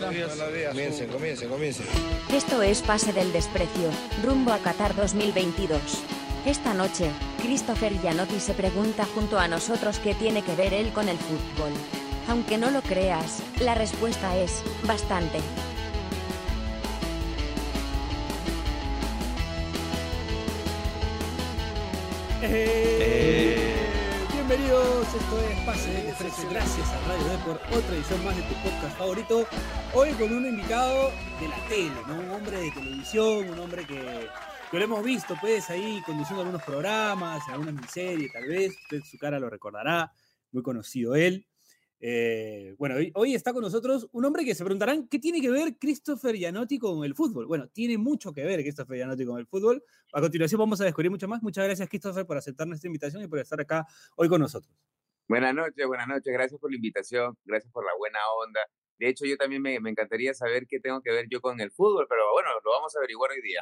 Comiencen, comiencen, comiencen. Esto es Pase del Desprecio, rumbo a Qatar 2022. Esta noche, Christopher Gianotti se pregunta junto a nosotros qué tiene que ver él con el fútbol. Aunque no lo creas, la respuesta es, bastante. Eh, Bienvenidos, esto es Pase del Desprecio. Gracias a Radio D por otra edición más de tu podcast favorito. Hoy con un invitado de la tele, un hombre de televisión, un hombre que, que lo hemos visto pues ahí conduciendo algunos programas, alguna miniserie tal vez, usted su cara lo recordará, muy conocido él. Eh, bueno, hoy, hoy está con nosotros un hombre que se preguntarán qué tiene que ver Christopher Gianotti con el fútbol. Bueno, tiene mucho que ver Christopher Gianotti con el fútbol. A continuación vamos a descubrir mucho más. Muchas gracias Christopher por aceptar nuestra invitación y por estar acá hoy con nosotros. Buenas noches, buenas noches. Gracias por la invitación, gracias por la buena onda. De hecho, yo también me, me encantaría saber qué tengo que ver yo con el fútbol, pero bueno, lo vamos a averiguar hoy día.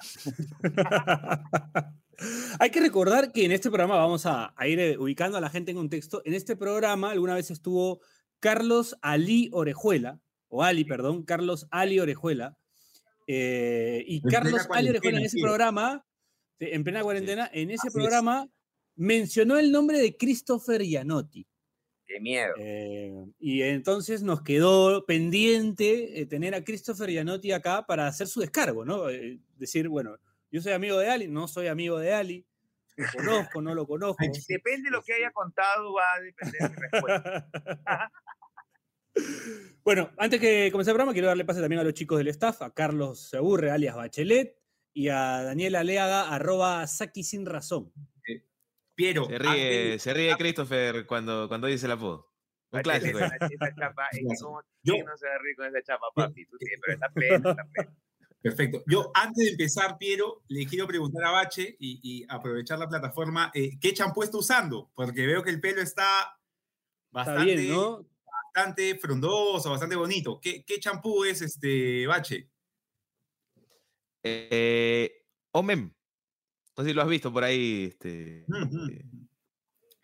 Hay que recordar que en este programa vamos a, a ir eh, ubicando a la gente en contexto. En este programa alguna vez estuvo Carlos Ali Orejuela, o Ali, perdón, Carlos Ali Orejuela. eh, y En Carlos Ali Orejuela en ese sí. programa, en plena cuarentena, en ese Así es. programa mencionó el nombre de Christopher Gianotti. Qué miedo. Eh, y entonces nos quedó pendiente eh, tener a Christopher Gianotti acá para hacer su descargo, ¿no? Decir, bueno, yo soy amigo de Ali, no soy amigo de Ali, lo conozco, no lo conozco. Depende de lo que haya contado, va a depender de mi respuesta. bueno, antes que comenzar el programa, quiero darle pase también a los chicos del staff, a Carlos Seburre, alias Bachelet, y a Daniela Aleaga, arroba Saki sin razón. Piero, Se ríe, se ríe Christopher cuando, cuando dice el apodo. Un clásico. Esa, esa chapa, es que como Yo- ¿quién no se va a reír con esa chapa, papi? Tú sí, pero está plena, está plena. Perfecto. Yo, antes de empezar, Piero, le quiero preguntar a Bache y, y aprovechar la plataforma, eh, ¿qué champú está usando? Porque veo que el pelo está Está bastante, bien, ¿no? Bastante frondoso, bastante bonito. ¿Qué, qué champú es este, Bache? Eh, Omem. No sé si lo has visto por ahí. Este,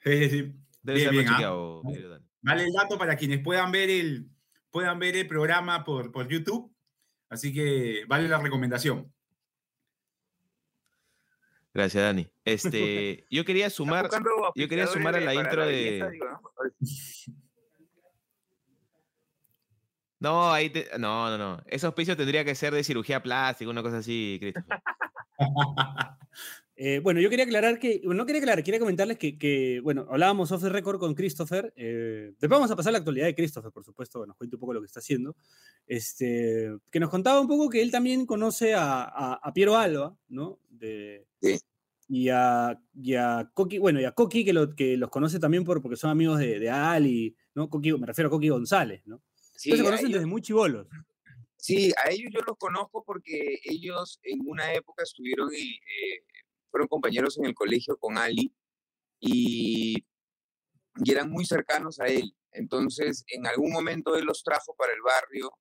eh, sí. debe Bien, ser bien, ah. chequeado. Vale el dato para quienes puedan ver el, puedan ver el programa por, por YouTube. Así que vale la recomendación. Gracias, Dani. Este, yo quería sumar. yo quería sumar a la intro de- ¿no? No, ahí te- no, no, no. Ese auspicio tendría que ser de cirugía plástica, una cosa así, Christopher. Eh, bueno, yo quería aclarar que, bueno, no quería aclarar, quería comentarles que, que, bueno, hablábamos off the record con Christopher. eh, después vamos a pasar la actualidad de Christopher, por supuesto, que nos cuente un poco lo que está haciendo. Este, que nos contaba un poco que él también conoce a, a- a Piero Alba, ¿no? De, Sí. Y a, y a Coqui, bueno, y a Coqui, que, lo- que los conoce también por, porque son amigos de, de Ali, ¿no? Coqui, me refiero a Coqui González, ¿no? Sí, Entonces se a conocen ellos- desde muy chivolos. Sí, a ellos yo los conozco porque ellos en una época estuvieron y eh, fueron compañeros en el colegio con Ali y, y eran muy cercanos a él. Entonces, en algún momento él los trajo para el barrio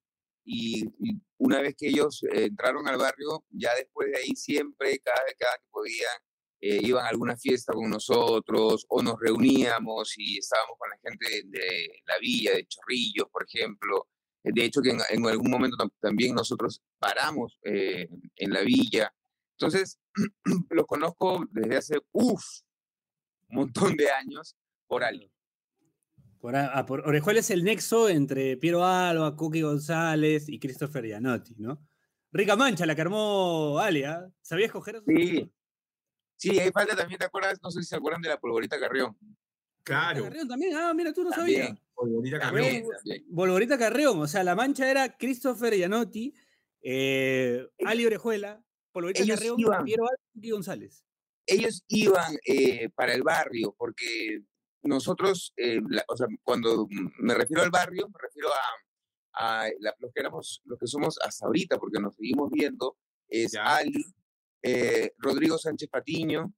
y, y una vez que ellos eh, entraron al barrio, ya después de ahí siempre, cada vez cada que podían, eh, iban a alguna fiesta con nosotros o nos reuníamos y estábamos con la gente de, de la villa, de Chorrillos, por ejemplo. De hecho, que en, en algún momento tam- también nosotros paramos eh, en la villa. Entonces, los conozco desde hace, uff, un montón de años por Ali. Por, a- a- por Orejuela es el nexo entre Piero Alba, Coqui González y Christopher Gianotti, ¿no? Rica mancha la que armó Alia. ¿Sabías coger eso? Sí. Sí, ahí falta también, ¿te acuerdas? No sé si se acuerdan de la polvorita Carrión. Claro. Carrión también. Ah, mira, tú no También, sabías. Polvorita Carrión. también. Volvorita Carrión. O sea, la mancha era Christopher Gianotti, eh, Ali Orejuela, Polvorita ellos Carrión, iban. Piero y González. ellos iban eh, para el barrio, porque nosotros, eh, la- o sea, cuando me refiero al barrio, me refiero a, a la- los que éramos, los que somos hasta ahorita, porque nos seguimos viendo, es Ya. Ali, eh, Rodrigo Sánchez Patiño,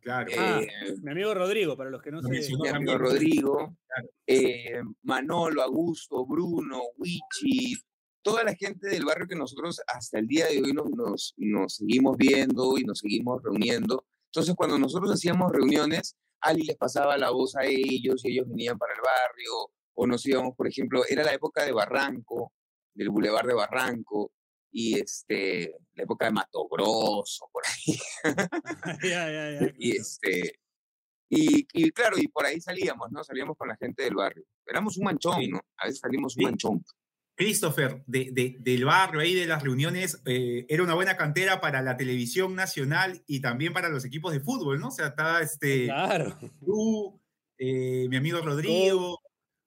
Claro. Ah, eh, Mi amigo Rodrigo, para los que no se. mi amigo también. Rodrigo, Claro. eh, Manolo, Augusto, Bruno, Wichi, toda la gente del barrio que nosotros hasta el día de hoy nos, nos, nos seguimos viendo y nos seguimos reuniendo. Entonces, cuando nosotros hacíamos reuniones, Ali les pasaba la voz a ellos y ellos venían para el barrio, o nos íbamos, por ejemplo, era la época de Barranco, del Boulevard de Barranco y este, la época de Mato Grosso, por ahí. ya, ya, ya. y este, y, y, claro, y por ahí salíamos, ¿no? Salíamos con la gente del barrio. Éramos un manchón, Sí. ¿no? A veces salimos un Sí. manchón. Christopher, de, de- del barrio ahí, de las reuniones, eh, era una buena cantera para la televisión nacional y también para los equipos de fútbol, ¿no? O sea, está este, Claro. tú, eh, mi amigo Rodrigo,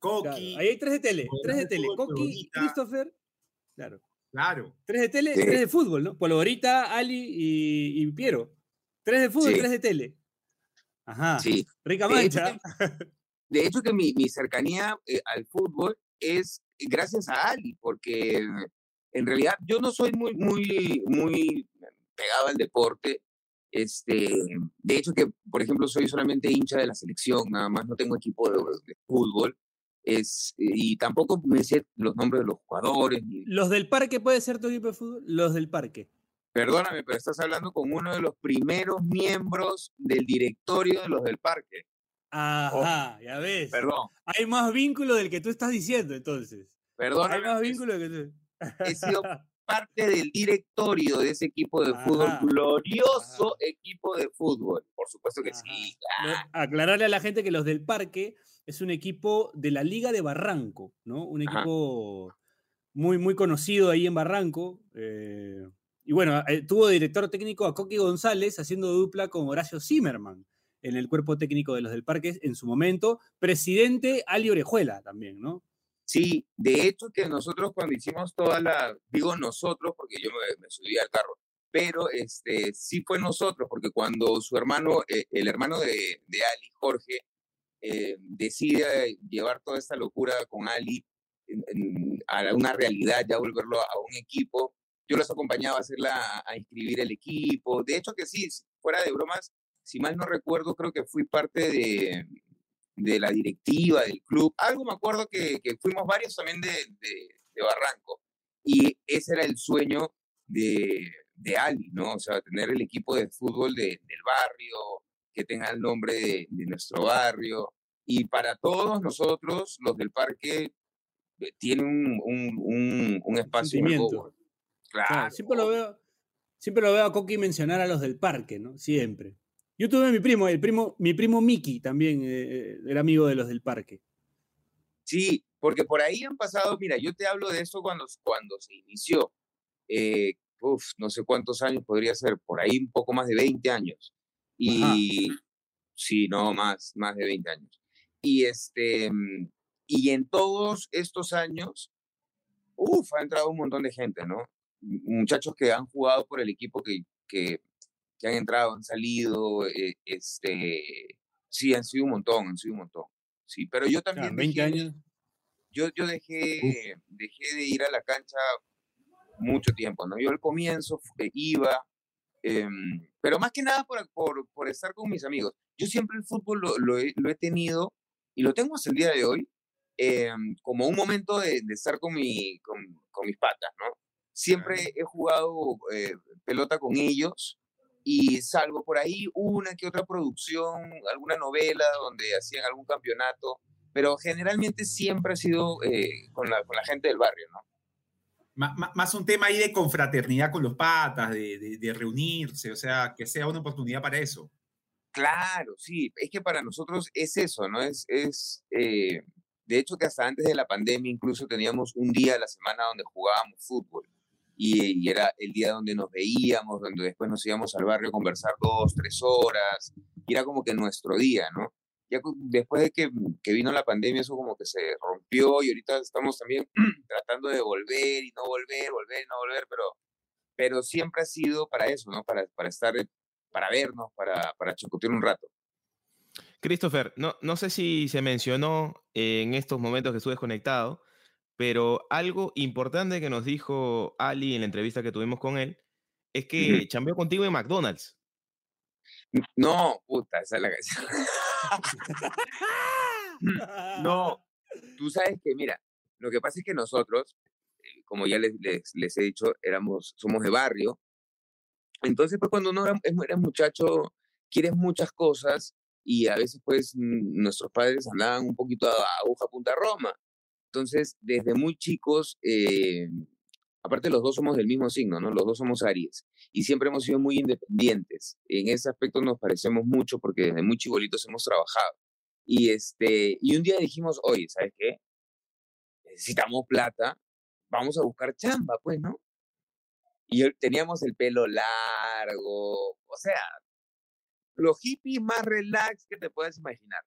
claro. Coqui, Ahí hay tres de tele. Tres de tele. Coqui. Christopher. Claro. Claro. Tres de tele, Sí. tres de fútbol, ¿no? Polvorita, Ali y, y Piero. Tres de fútbol, Sí. tres de tele. Ajá. Sí. Rica De hecho, mancha. De hecho, que mi, mi cercanía eh, al fútbol es gracias a Ali, porque en realidad yo no soy muy, muy, muy pegado al deporte. Este, de hecho, que por ejemplo soy solamente hincha de la selección, nada más no tengo equipo de, de fútbol. Es, y tampoco me sé los nombres de los jugadores. ni- Los del parque puede ser tu equipo de fútbol. Los del parque. Perdóname, pero estás hablando con uno de los primeros miembros del directorio de los del parque. Ajá, ya ves. Perdón, Hay más vínculo del que tú estás diciendo, entonces. Hay perdóname. más pero vínculo del que tú. he sido parte del directorio de ese equipo de fútbol, Ajá. glorioso equipo de fútbol. Por supuesto que sí. Aclararle a la gente que los del parque es un equipo de la Liga de Barranco, ¿no? Un equipo muy, muy conocido ahí en Barranco. eh, y bueno, eh, tuvo de director técnico a Coqui González haciendo dupla con Horacio Zimmerman en el cuerpo técnico de los del parque en su momento. Presidente Ali Orejuela también, ¿no? Sí, de hecho que nosotros cuando hicimos toda la, digo nosotros porque yo me, me subí al carro, pero este sí fue nosotros porque cuando su hermano, eh, el hermano de, de Ali, Jorge, eh, decide llevar toda esta locura con Ali a una realidad, ya volverlo a un equipo, yo los acompañaba a hacerla, a inscribir el equipo. De hecho que sí, fuera de bromas, si mal no recuerdo, creo que fui parte de, de la directiva del club. Algo me acuerdo que, que fuimos varios también de, de- de Barranco. Y ese era el sueño de, de Ali, ¿no? O sea, tener el equipo de fútbol de- del barrio, que tenga el nombre de, nuestro barrio. Y para todos nosotros, los del parque, eh, tiene un, un, un, un espacio. Claro. siempre lo veo, siempre lo veo a Coqui mencionar a los del parque, ¿no? Siempre. Yo tuve a mi primo, el primo, mi primo Miki también eh, era amigo de los del parque. Sí, porque por ahí han pasado, mira, yo te hablo de eso cuando, cuando se inició. Eh, uf, no sé cuántos años podría ser, por ahí un poco más de 20 años. Y sí, no, más, más de 20 años. Y este, y en todos estos años, uf, ha entrado un montón de gente, ¿no? Muchachos que han jugado por el equipo que, que, que han entrado, han salido, eh, este, sí, han sido un montón, han sido un montón. Sí, pero yo también 20 dejé- años. yo, yo dejé, dejé de ir a la cancha mucho tiempo, ¿no? Yo al comienzo eh, iba, em, pero más que nada por, por, por estar con mis amigos. Yo siempre el fútbol lo, lo he, lo he tenido y lo tengo hasta el día de hoy em, como un momento de, de estar con, mi, con, con mis patas, ¿no? Siempre he jugado eh, pelota con ellos y salvo por ahí una que otra producción, alguna novela donde hacían algún campeonato, pero generalmente siempre ha sido eh, con, la, con la gente del barrio, ¿no? Ma- Más un tema ahí de confraternidad con los patas, de, de- de reunirse, o sea, que sea una oportunidad para eso. Claro, sí, es que para nosotros es eso, ¿no? Es, es eh, de hecho que hasta antes de la pandemia incluso teníamos un día a la semana donde jugábamos fútbol y, y era el día donde nos veíamos, donde después nos íbamos al barrio a conversar dos, tres horas, y era como que nuestro día, ¿no? Ya después de que, que vino la pandemia eso como que se rompió y ahorita estamos también tratando de volver y no volver, volver y no volver, pero, pero siempre ha sido para eso, ¿no? Para, para estar para vernos, para, para chocotear un rato. Christopher, no, no sé si se mencionó en estos momentos que estuve desconectado, pero algo importante que nos dijo Ali en la entrevista que tuvimos con él es que chambeó contigo en McDonald's. No, puta, esa es la canción. No, tú sabes que, mira, lo que pasa es que nosotros, eh, como ya les, les, les he dicho, éramos, somos de barrio. Entonces, pues cuando uno era, eres muchacho, quieres muchas cosas y a veces, pues, nuestros padres andaban un poquito a aguja punta Roma. Entonces, desde muy chicos, eh, aparte los dos somos del mismo signo, ¿no? Los dos somos Aries y siempre hemos sido muy independientes. En ese aspecto nos parecemos mucho porque desde muy chibolitos hemos trabajado. Y, este, y un día dijimos, oye, ¿sabes qué? Necesitamos plata, vamos a buscar chamba, pues, ¿no? Y teníamos el pelo largo, o sea, los hippies más relax que te puedas imaginar.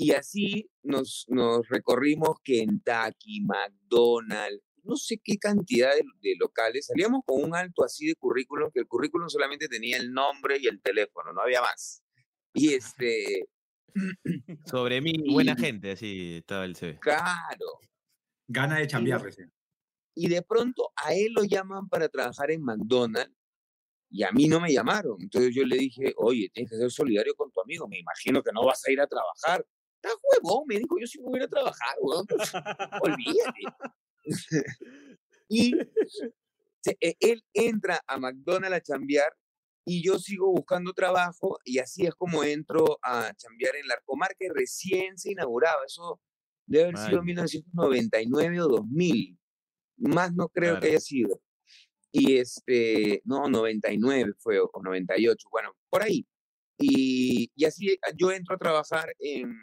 Y así nos, nos recorrimos Kentucky, McDonald's, no sé qué cantidad de, locales. Salíamos con un alto así de currículum, que el currículum solamente tenía el nombre y el teléfono, no había más. Y este... Sobre mí, buena gente, así estaba el CV. Claro. Gana de chambear recién. Y de pronto a él lo llaman para trabajar en McDonald's y a mí no me llamaron. Entonces yo le dije, oye, tienes que ser solidario con tu amigo. Me imagino que no vas a ir a trabajar. Está huevón, me dijo, yo sí me voy a ir a trabajar, huevón. Pues, olvídate. y e, él entra a McDonald's a chambear y yo sigo buscando trabajo y así es como entro a chambear en Larcomar que recién se inauguraba. Eso debe haber sido 1999 o 2000. Más no creo que haya sido. Y este, no, 99 fue, o 98, bueno, por ahí. Y, y así yo entro a trabajar en,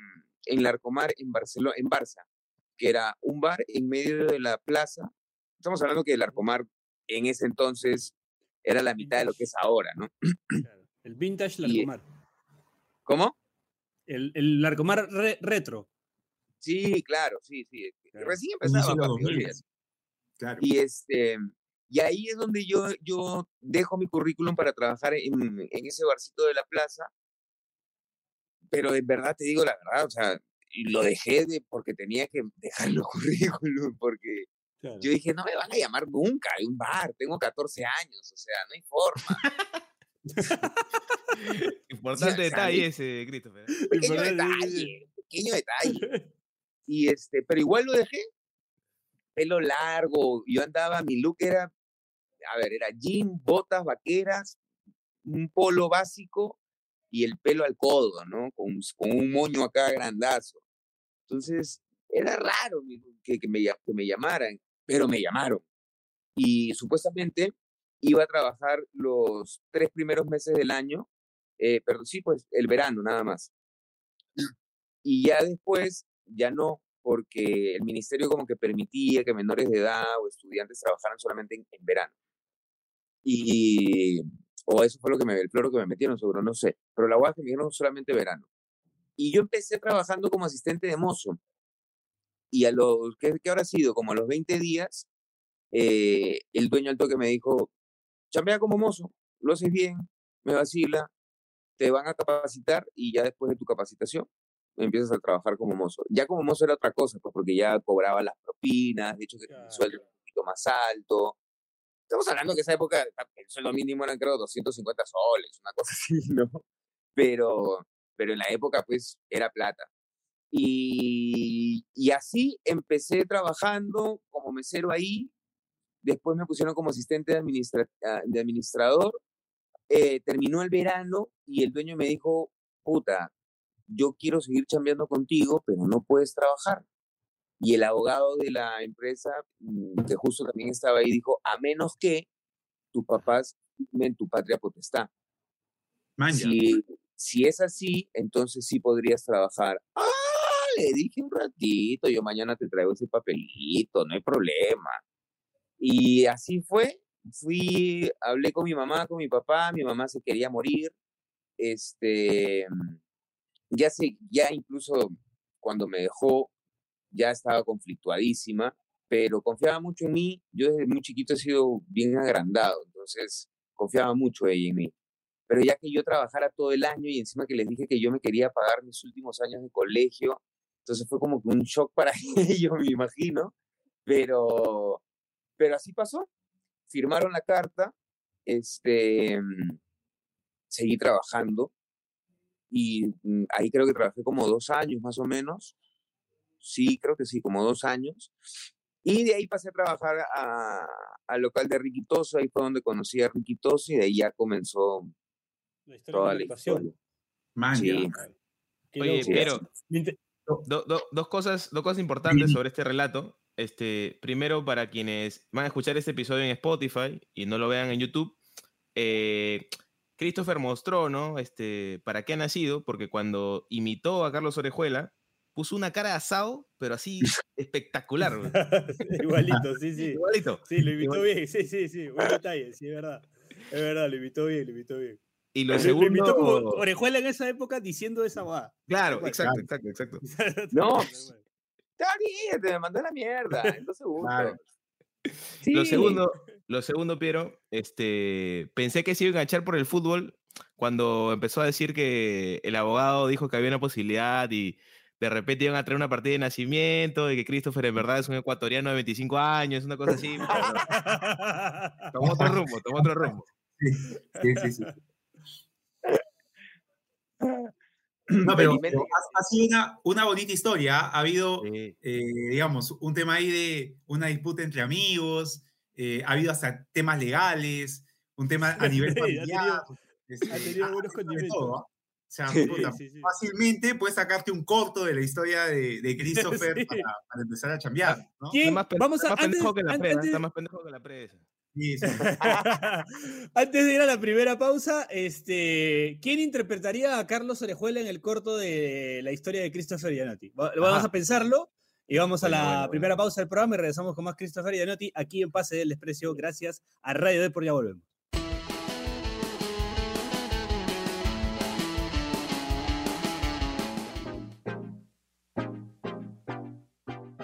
en Larcomar, en Barcelona, en Barça, que era un bar en medio de la plaza. Estamos hablando que el Larcomar en ese entonces era la mitad de lo que es ahora, ¿no? El vintage Larcomar. ¿Cómo? El, el Larcomar retro. Sí, claro, sí, sí. Recién empezaba. Claro. Y este, y ahí es donde yo, yo dejo mi currículum para trabajar en, en ese barcito de la plaza. Pero en verdad te digo la verdad, o sea, lo dejé de, porque tenía que dejar el currículum, porque yo dije, no me van a llamar nunca de un bar, tengo 14 años, o sea, no hay forma. Importante detalle ese, Christopher. ¿eh? Pequeño detalle, pequeño detalle. Y este, pero igual lo dejé pelo largo, yo andaba, mi look era, a ver, era jean, botas vaqueras, un polo básico y el pelo al codo, ¿no? Con, con un moño acá grandazo. Entonces, era raro que, que, me, que me llamaran, pero me llamaron. Y supuestamente iba a trabajar los tres primeros meses del año, eh, pero sí, pues el verano nada más. Y ya después, ya no, porque el ministerio como que permitía que menores de edad o estudiantes trabajaran solamente en, verano. Y, o eso fue lo que me, el floro que me metieron, seguro, no sé. Pero la UAS me dijeron solamente verano. Y yo empecé trabajando como asistente de mozo. Y a los, ¿qué, qué habrá sido? Como a los 20 días, eh, el dueño al toque me dijo, chambea como mozo, lo haces bien, me vacila, te van a capacitar y ya después de tu capacitación empiezas a trabajar como mozo. Ya como mozo era otra cosa, pues porque ya cobraba las propinas, de hecho que el sueldo era un poquito más alto. Estamos hablando que esa época el sueldo mínimo eran creo 250 soles, una cosa así, ¿no? Pero, pero en la época pues era plata. Y, y así empecé trabajando como mesero ahí, después me pusieron como asistente de, administra ah, de administrador, eh, terminó el verano y el dueño me dijo, puta, yo quiero seguir chambeando contigo, pero no puedes trabajar. Y el abogado de la empresa, mm, que justo también estaba ahí, dijo, a menos que tus papás en tu patria potestad. Si, si es así, entonces sí podrías trabajar. Ah, le dije un ratito, yo mañana te traigo ese papelito, no hay problema. Y así fue. Fui, hablé con mi mamá, con mi papá, mi mamá se quería morir. Este, ya, se, ya incluso cuando me dejó, ya estaba conflictuadísima, pero confiaba mucho en mí. Yo desde muy chiquito he sido bien agrandado, entonces confiaba mucho ella en mí. Pero ya que yo trabajara todo el año y encima que les dije que yo me quería pagar mis últimos años de colegio, entonces fue como que un shock para ellos, me imagino. Pero, pero así pasó. Firmaron la carta, este, seguí trabajando y mm, ahí creo que trabajé como dos años más o menos. Sí, creo que sí, como dos años. Y de ahí pasé a trabajar al local de Riquitoso, ahí fue donde conocí a Riquitoso y de ahí ya comenzó toda la historia. Oye, pero dos, cosas, dos cosas importantes sobre este relato. Este, primero, para quienes van a escuchar este episodio en Spotify y no lo vean en YouTube, eh, Christopher mostró, ¿no? Este, para qué ha nacido, porque cuando imitó a Carlos Orejuela, puso una cara de asado, pero así espectacular. Igualito, sí, sí. Igualito. Sí, lo imitó bien, sí, sí, sí. Buen detalle, sí, es verdad. Es verdad, lo imitó bien, lo imitó bien. Y lo segundo... Lo imitó como Orejuela en esa época diciendo esa guada. Claro, exacto, exacto, exacto. no, está bien, te mandó la mierda en dos segundos. Lo segundo, lo segundo, Piero, este, pensé que se iba a enganchar por el fútbol cuando empezó a decir que el abogado dijo que había una posibilidad y de repente iban a traer una partida de nacimiento y que Christopher en verdad es un ecuatoriano de 25 años, una cosa así. tomó otro rumbo, tomó otro rumbo. Sí, sí, sí. No, pero, ha, sido una, una, bonita historia. Ha habido, eh, digamos, un tema ahí de una disputa entre amigos, eh, ha habido hasta temas legales, un tema a nivel familiar. ha tenido, buenos condimentos. ¿ah? O sea, fácilmente puedes sacarte un corto de la historia de, de Christopher para, para, empezar a chambear. ¿no? Vamos a, está más pendejo que la presa. Está más pendejo que la presa. Antes de ir a la primera pausa, este, ¿quién interpretaría a Carlos Orejuela en el corto de la historia de Christopher Gianotti? Vamos a pensarlo y vamos a la primera pausa del programa y regresamos con más Christopher Gianotti aquí en Pase del Desprecio. Gracias a Radio Depor, ya volvemos.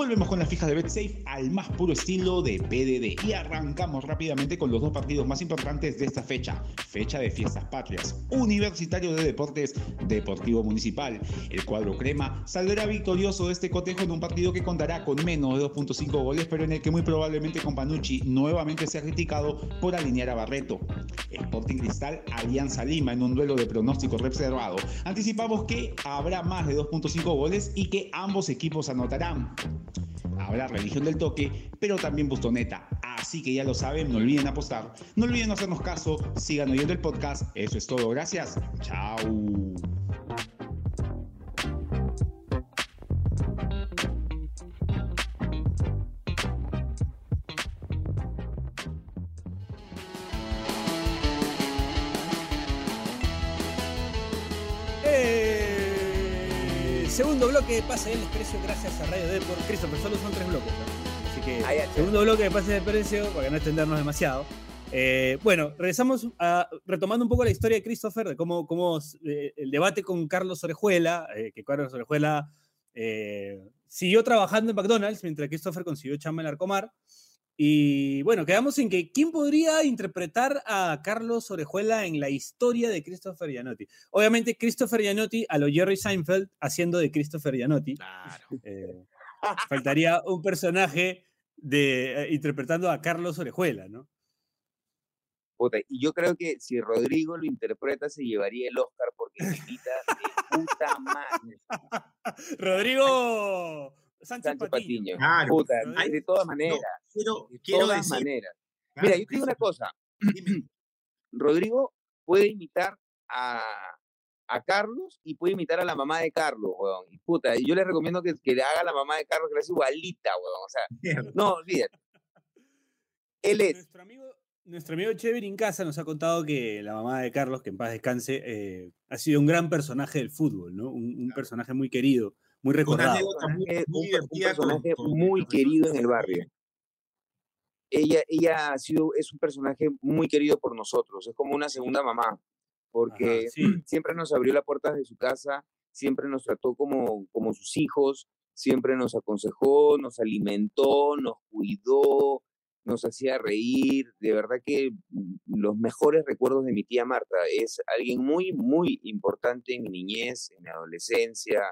Volvemos con la fija de BetSafe al más puro estilo de PDD y arrancamos rápidamente con los dos partidos más importantes de esta fecha, fecha de fiestas patrias, Universitario de Deportes, Deportivo Municipal. El cuadro crema saldrá victorioso de este cotejo en un partido que contará con menos de 2.5 goles, pero en el que muy probablemente Companucci nuevamente sea criticado por alinear a Barreto. Sporting Cristal Alianza Lima en un duelo de pronóstico reservado. Anticipamos que habrá más de 2.5 goles y que ambos equipos anotarán. Habrá religión del toque, pero también bustoneta. Así que ya lo saben, no olviden apostar. No olviden hacernos caso, sigan oyendo el podcast. Eso es todo, gracias. Chao. Segundo bloque de Pase del Desprecio gracias a Radio Depor. Christopher, solo son tres bloques. Así que segundo bloque de Pase del Desprecio, para no extendernos demasiado. Eh, bueno, regresamos a, retomando un poco la historia de Christopher, de cómo, cómo eh, el debate con Carlos Orejuela, eh, que Carlos Orejuela siguió trabajando en McDonald's mientras Christopher consiguió chamba en Arcomar. Y bueno, quedamos en que ¿quién podría interpretar a Carlos Orejuela en la historia de Christopher Gianotti? Obviamente, Christopher Gianotti a lo Jerry Seinfeld haciendo de Christopher Gianotti. Claro. Eh, faltaría un personaje de, eh, interpretando a Carlos Orejuela, ¿no? y yo creo que si Rodrigo lo interpreta, se llevaría el Oscar porque invita de puta madre. Rodrigo Sánchez, Patiño. Puta, de todas maneras. de todas maneras. Mira, yo te digo una cosa. Rodrigo puede imitar a, a, Carlos y puede imitar a la mamá de Carlos, weón. Y puta, yo le recomiendo que, que le haga a la mamá de Carlos que le hace igualita, weón. O sea, no, olvídate. Él es. Nuestro amigo, nuestro amigo Cheverin Casa nos ha contado que la mamá de Carlos, que en paz descanse, eh, ha sido un gran personaje del fútbol, ¿no? Un, personaje muy querido muy recordado. Muy, un, personaje muy querido en el barrio. Ella, ella ha sido, es un personaje muy querido por nosotros, es como una segunda mamá, porque siempre nos abrió la puerta de su casa, siempre nos trató como, como sus hijos, siempre nos aconsejó, nos alimentó, nos cuidó, nos hacía reír. De verdad que los mejores recuerdos de mi tía Marta es alguien muy, muy importante en mi niñez, en mi adolescencia,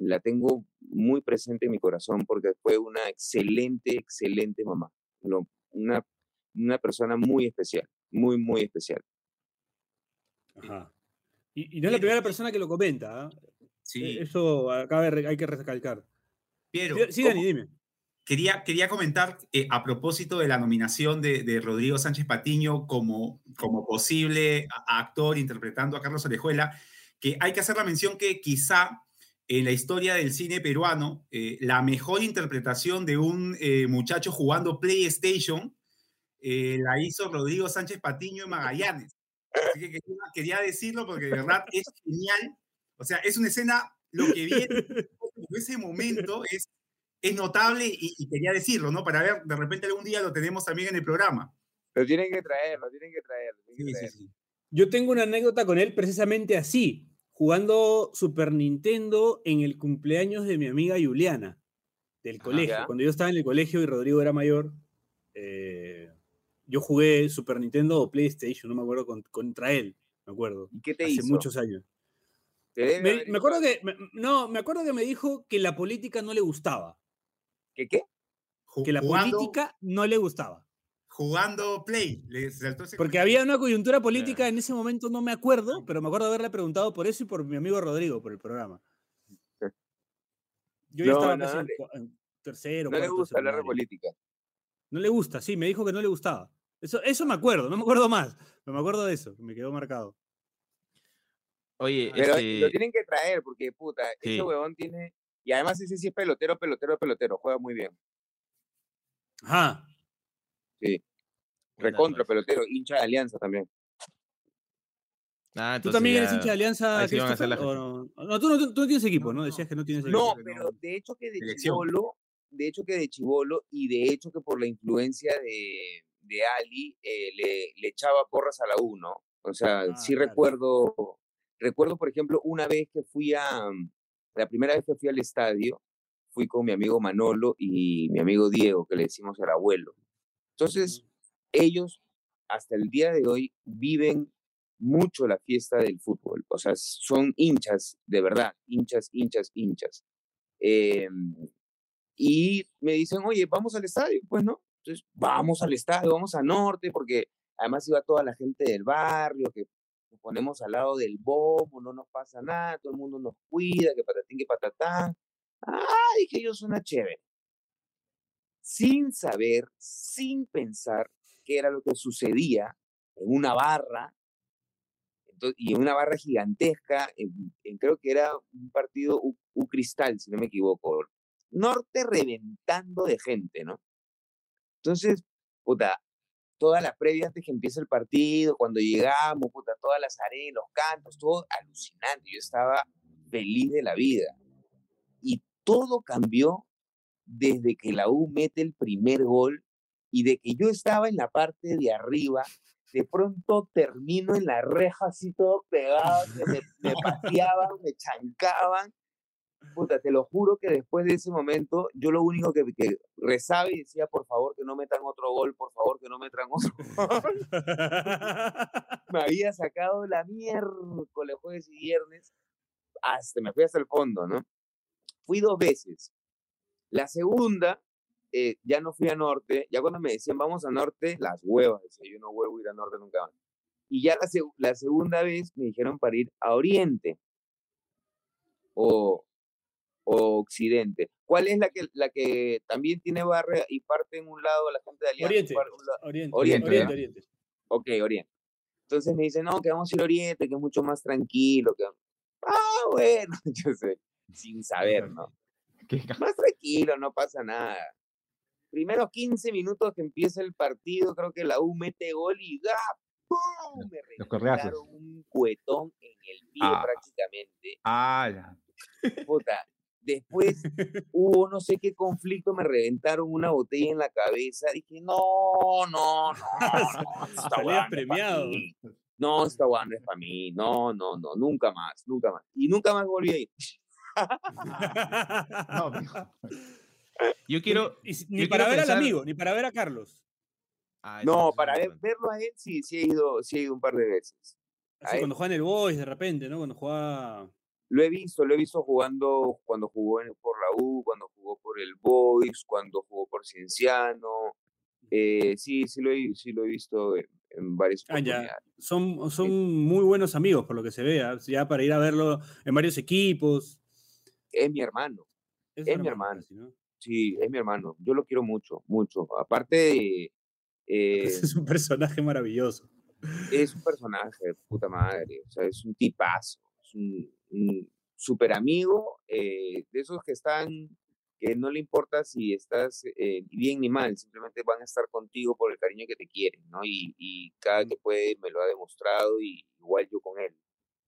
la tengo muy presente en mi corazón porque fue una excelente, excelente mamá. una, una persona muy especial, muy, muy especial. Ajá. Y, no es la primera persona que lo comenta. ¿ah? Sí. Eso acá hay que recalcar. Pero, sí, Dani, dime. quería, quería comentar eh, a propósito de la nominación de, Rodrigo Sánchez Patiño como, como posible actor interpretando a Carlos Orejuela, que hay que hacer la mención que quizá en la historia del cine peruano, eh, la mejor interpretación de un eh, muchacho jugando PlayStation la hizo Rodrigo Sánchez Patiño en Magallanes. Así que quería, decirlo porque de verdad es genial. O sea, es una escena, lo que viene en ese momento es, es notable y, quería decirlo, ¿no? Para ver, de repente algún día lo tenemos también en el programa. Lo tienen que traer, lo tienen que traer. sí, Sí, sí. Yo tengo una anécdota con él precisamente así, jugando Super Nintendo en el cumpleaños de mi amiga Juliana, del ah, colegio. Cuando yo estaba en el colegio y Rodrigo era mayor, eh, yo jugué Super Nintendo o PlayStation, no me acuerdo, contra él, me acuerdo. ¿Y qué te hace muchos años. Me, acuerdo que, no, me acuerdo que me dijo que la política no le gustaba. ¿Qué qué? Que la política no le gustaba. Jugando Play. Porque había una coyuntura política en ese momento, no me acuerdo, pero me acuerdo haberle preguntado por eso y por mi amigo Rodrigo, por el programa. Yo ya estaba en, tercero. No le gusta hablar de política. No le gusta, sí, me dijo que no le gustaba. Eso, eso me acuerdo, no me acuerdo más, pero me acuerdo de eso, me quedó marcado. Oye, pero lo tienen que traer porque, puta, ese huevón tiene... Y además ese sí es pelotero, pelotero, pelotero, juega muy bien. Ajá. Sí. Recontra pelotero, hincha de Alianza también. Ah, ¿Tú también eres hincha de Alianza? no? No, tú, no, tú no tienes equipo, ¿no? Decías que no tienes equipo. No, pero de hecho que de chivolo, de hecho que de chivolo y de hecho que por la influencia de, de Ali eh, le, le, echaba porras a la U, ¿no? O sea, ah, sí recuerdo, recuerdo, por ejemplo, una vez que fui a, la primera vez que fui al estadio, fui con mi amigo Manolo y mi amigo Diego, que le decimos el abuelo. Entonces, ellos hasta el día de hoy viven mucho la fiesta del fútbol. O sea, son hinchas, de verdad, hinchas, hinchas, hinchas. Em, y me dicen, oye, vamos al estadio, pues no. Entonces, vamos al estadio, vamos a Norte, porque además iba toda la gente del barrio, que nos ponemos al lado del bombo, no nos pasa nada, todo el mundo nos cuida, que patatín, que patatán. Ay, que ellos suena chévere. Sin saber, sin pensar qué era lo que sucedía en una barra, y en una barra gigantesca, creo que era un partido U Cristal, si no me equivoco, norte reventando de gente, ¿no? Entonces, puta, toda la previa antes que empiece el partido, cuando llegamos, puta, todas las arenas, los cantos, todo alucinante. Yo estaba feliz de la vida. Y todo cambió desde que la U mete el primer gol y de que yo estaba en la parte de arriba, de pronto termino en la reja así todo pegado, me, me pateaban, me chancaban puta, te lo juro que después de ese momento, yo lo único que, rezaba y decía, por favor, que no metan otro gol, por favor, que no metan otro gol. me había sacado la miércoles, jueves y viernes, hasta me fui hasta el fondo, ¿no? Fui dos veces. La segunda, eh, ya no fui a norte, ya cuando me decían, vamos a norte, las huevas, decía, yo no vuelvo ir a norte nunca más. Y ya la, la segunda vez me dijeron para ir a oriente. O, occidente. ¿Cuál es la que, la que también tiene barra y parte en un lado la gente de Alianza? Oriente. Oriente, oriente, Ok, Oriente. Entonces me dicen, no, que vamos a ir a Oriente, que es mucho más tranquilo. Que... Ah, bueno, yo sé, sin saber, ¿no? Más tranquilo, no pasa nada. Primeros 15 minutos que empieza el partido, creo que la U mete gol y ¡da! ¡Pum! Me reventaron un cuetón en el pie ah. prácticamente. Ah, ya. Puta, Después hubo no sé qué conflicto, me reventaron una botella en la cabeza. Dije, no, no, no. no premiado. No, esta guay no es para mí. No, no, no, nunca más, nunca más. Y nunca más volví a ir. Yo quiero. ni para ver al amigo, ni para ver a Carlos. Ah, no, para verlo a él sí, sí he ido, sí he ido un par de veces. Así cuando juega en el Boys de repente, ¿no? Cuando juega lo he visto, lo he visto jugando cuando jugó por la U, cuando jugó por el Boys, cuando jugó por Cienciano. Eh, sí, sí lo he, sí lo he visto en, varias ah, oportunidades. Son, son muy buenos amigos, por lo que se vea, ya para ir a verlo en varios equipos. Es mi hermano. Es, mi hermano. Sí, es mi hermano. Yo lo quiero mucho, mucho. Aparte, eh, es un personaje maravilloso. Es un personaje, puta madre. O sea, es un tipazo. Es un, un super amigo eh, de esos que están, que no le importa si estás eh, bien ni mal, simplemente van a estar contigo por el cariño que te quieren, ¿no? Y, y cada que puede me lo ha demostrado y igual yo con él.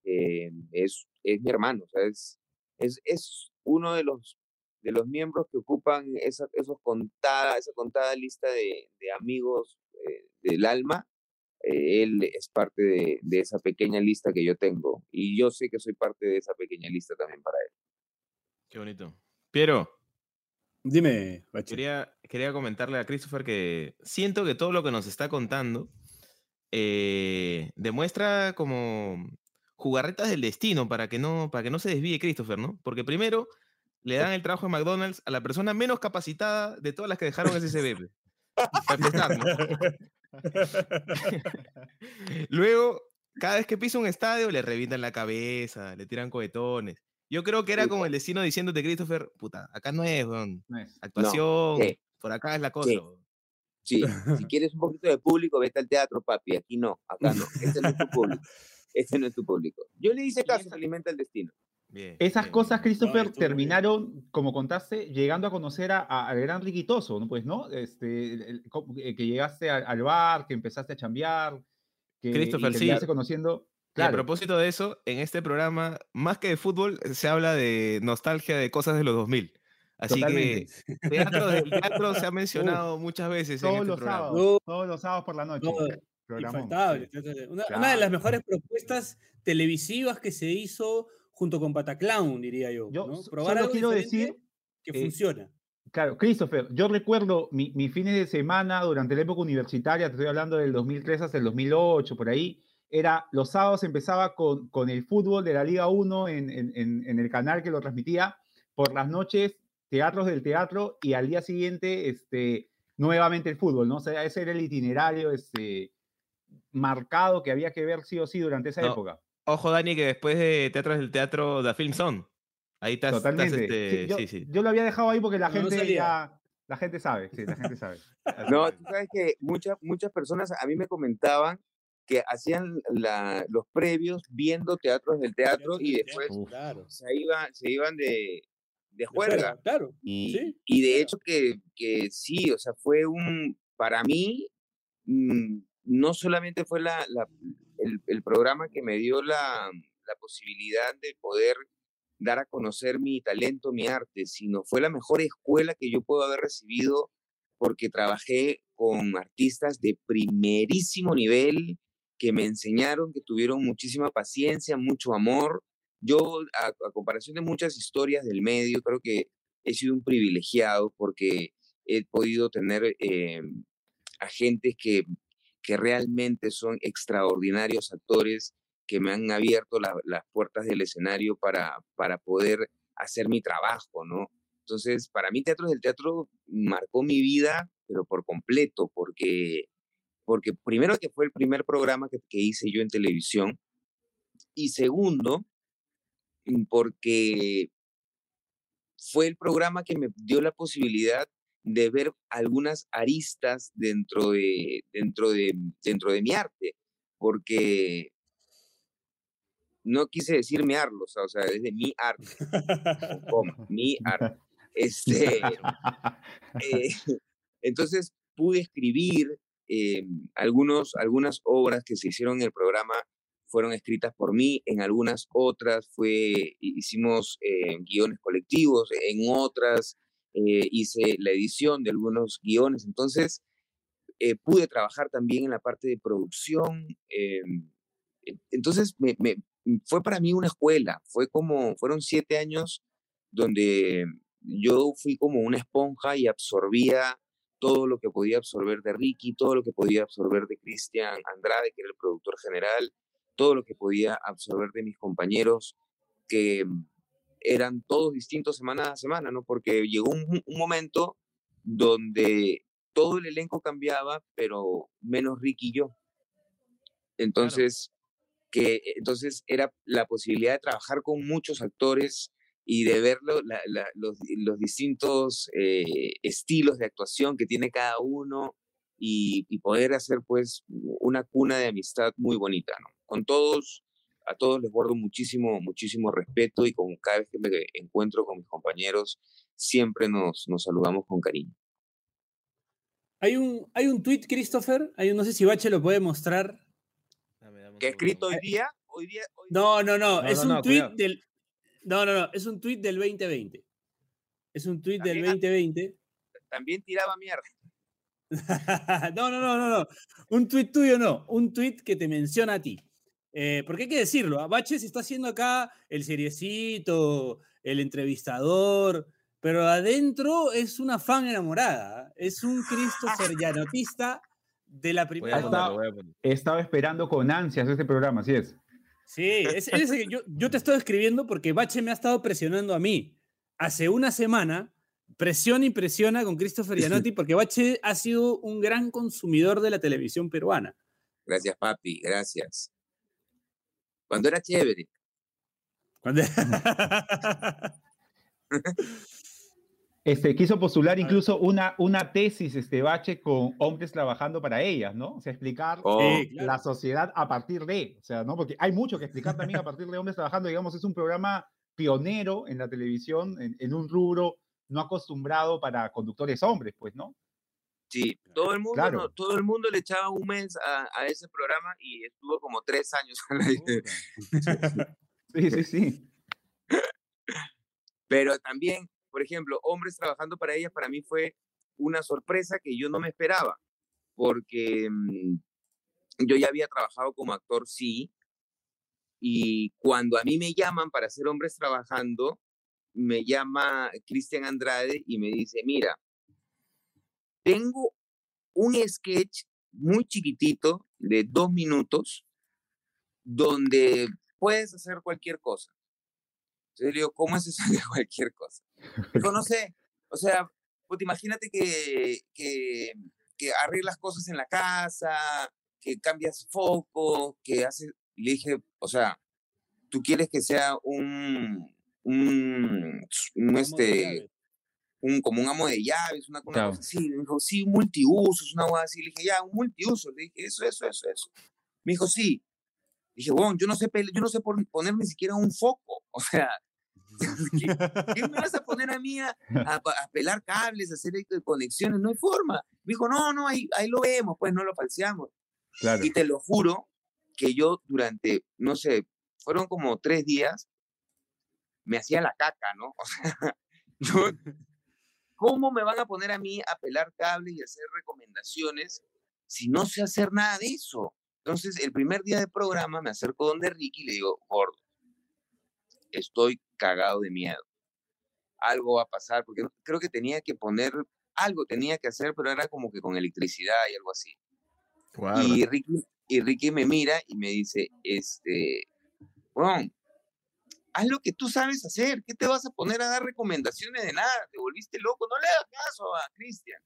Eh, es, es mi hermano, o sea, es, es, es uno de los de los miembros que ocupan esa, esos contada, esa contada lista de, de amigos del alma, eh, él es parte de, de, esa pequeña lista que yo tengo. Y yo sé que soy parte de esa pequeña lista también para él. Qué bonito. Piero. Dime, quería, quería comentarle a Christopher que siento que todo lo que nos está contando eh, demuestra como jugarretas del destino para que, no, para que no se desvíe Christopher, ¿no? Porque primero le dan el trabajo de McDonald's a la persona menos capacitada de todas las que dejaron ese CBP. Para empezar, ¿no? Luego, cada vez que pisa un estadio, le revientan la cabeza, le tiran cohetones. Yo creo que era como el destino diciéndote, Christopher, puta, acá no es, actuación, por acá es la cosa. Sí. si quieres un poquito de público, vete al teatro, papi. Aquí no, acá no. Este no es tu público. Este no es tu público. Yo le hice caso, se alimenta el destino. Esas cosas, Christopher, terminaron, como contaste, llegando a conocer al gran Riquitoso, ¿no? Pues, ¿no? Este, eh, que llegaste al, bar, que empezaste a chambear, que Christopher, sí. conociendo. A propósito de eso, en este programa, más que de fútbol, se habla de nostalgia de cosas de los 2000. Así que teatro del teatro se ha mencionado muchas veces todos en este los programa. Sábados, todos los sábados por la noche. Infaltable. Una, una, de las mejores propuestas televisivas que se hizo junto con Pataclown, diría yo. yo ¿no? Probar algo quiero decir que eh, funciona. Claro, Christopher, yo recuerdo mis mi fines de semana durante la época universitaria, te estoy hablando del 2003 hasta el 2008, por ahí, era los sábados empezaba con, con el fútbol de la Liga 1 en, en, en, el canal que lo transmitía, por las noches teatros del teatro y al día siguiente este, nuevamente el fútbol, ¿no? O sea, ese era el itinerario este, marcado que había que ver sí o sí durante esa época. Ojo, Dani, que después de Teatros del Teatro, da Film Son. Ahí estás. Totalmente. este... yo, sí, sí. yo, lo había dejado ahí porque la gente ya. La gente sabe, sí, la gente sabe. no, tú sabes que muchas, muchas personas a mí me comentaban que hacían la, los previos viendo teatros del teatro y después claro. se, iba, se iban de, de juerga. Claro. Y, sí, y de hecho que, que sí, o sea, fue un, para mí, mmm, no solamente fue la, el, programa que me dio la, posibilidad de poder dar a conocer mi talento, mi arte, sino fue la mejor escuela que yo puedo haber recibido porque trabajé con artistas de primerísimo nivel que me enseñaron, que tuvieron muchísima paciencia, mucho amor. Yo, a, a comparación de muchas historias del medio, creo que he sido un privilegiado porque he podido tener eh, agentes que que realmente son extraordinarios actores que me han abierto la, las puertas del escenario para, para poder hacer mi trabajo, ¿no? Entonces, para mí Teatro del Teatro marcó mi vida, pero por completo, porque, porque primero que fue el primer programa que, que hice yo en televisión, y segundo, porque fue el programa que me dio la posibilidad de ver algunas aristas dentro de, dentro de, dentro de mi arte, porque no quise decir mi arlos, o sea, es de mi arte, mi arte. Este, eh, entonces pude escribir eh, algunos, algunas obras que se hicieron en el programa fueron escritas por mí, en algunas otras fue, hicimos eh, guiones colectivos, en otras eh, hice la edición de algunos guiones, entonces eh, pude trabajar también en la parte de producción. Eh, entonces fue para mí una escuela, fue como, fueron siete años donde yo fui como una esponja y absorbía todo lo que podía absorber de Ricky, todo lo que podía absorber de Cristian Andrade, que era el productor general, todo lo que podía absorber de mis compañeros que eran todos distintos semana a semana, ¿no? Porque llegó un, un momento donde todo el elenco cambiaba, pero menos Ricky y yo. Entonces, claro. que, entonces era la posibilidad de trabajar con muchos actores y de ver los, los, distintos eh, estilos de actuación que tiene cada uno y, y, poder hacer pues una cuna de amistad muy bonita, ¿no? Con todos, a todos les guardo muchísimo, muchísimo respeto y con cada vez que me encuentro con mis compañeros, siempre nos, nos saludamos con cariño. Hay un, hay un tweet, Christopher, hay no sé si Bache lo puede mostrar. ¿Que escrito hoy día? Hoy día, No, no, no, es un tweet del... No, no, no, es un tweet del 2020. Es un tweet del 2020. También tiraba mierda. no, no, no, no, no. Un tweet tuyo no, un tweet que te menciona a ti. Eh, porque hay que decirlo, ¿ah? Baches está haciendo acá el seriecito, el entrevistador, pero adentro es una fan enamorada. ¿ah? Es un Cristo serianotista de la primera. He estado esperando con ansias este programa, así es. Sí, es, yo, yo, te estoy escribiendo porque Bache me ha estado presionando a mí. Hace una semana, presiona y presiona con Christopher Gianotti porque Bache ha sido un gran consumidor de la televisión peruana. Gracias, papi, gracias. Cuando era chévere. Cuando... Este, quiso postular incluso una, una tesis, este Bache, con hombres trabajando para ellas, ¿no? O sea, explicar oh. la sociedad a partir de, o sea, ¿no? Porque hay mucho que explicar también a partir de hombres trabajando, digamos, es un programa pionero en la televisión, en, un rubro no acostumbrado para conductores hombres, pues, ¿no? Sí, todo el mundo, todo el mundo le echaba un mes a, ese programa y estuvo como tres años. sí, sí, sí. Pero también por ejemplo, hombres trabajando para ellas, para mí fue una sorpresa que yo no me esperaba, porque mm, yo ya había trabajado como actor, sí, y cuando a mí me llaman para ser hombres trabajando, me llama Cristian Andrade y me dice, mira, tengo un sketch muy chiquitito de dos minutos donde puedes hacer cualquier cosa. Entonces le digo, ¿cómo es eso de cualquier cosa? Dijo, no sé, o sea, pues imagínate que, que, que arreglas cosas en la casa, que cambias foco, que haces, le dije, o sea, tú quieres que sea un, un, un este, un, como un amo de llaves, una, cosa así. Me dijo, sí, un multiuso, es una cosa así. Le dije, ya, un multiuso. Le dije, eso, eso, eso, eso. Me dijo, sí. Dije, bueno, yo no sé, yo no sé poner ni siquiera un foco. O sea, ¿qué, me vas a poner a mí a, pelar cables, a hacer conexiones? No hay forma. Me dijo, no, no, ahí, ahí lo vemos, pues no lo falseamos. Y te lo juro que yo durante, no sé, fueron como tres días, me hacía la caca, ¿no? O sea, ¿cómo me van a poner a mí a pelar cables y hacer recomendaciones si no sé hacer nada de eso? Entonces, el primer día de programa me acerco donde Ricky y le digo, gordo, estoy cagado de miedo. Algo va a pasar, porque creo que tenía que poner, algo tenía que hacer, pero era como que con electricidad y algo así. Y, Ricky, y Ricky me mira y me dice, este, bueno, haz lo que tú sabes hacer, ¿qué te vas a poner a dar recomendaciones de nada? Te volviste loco, no le hagas caso a Cristian.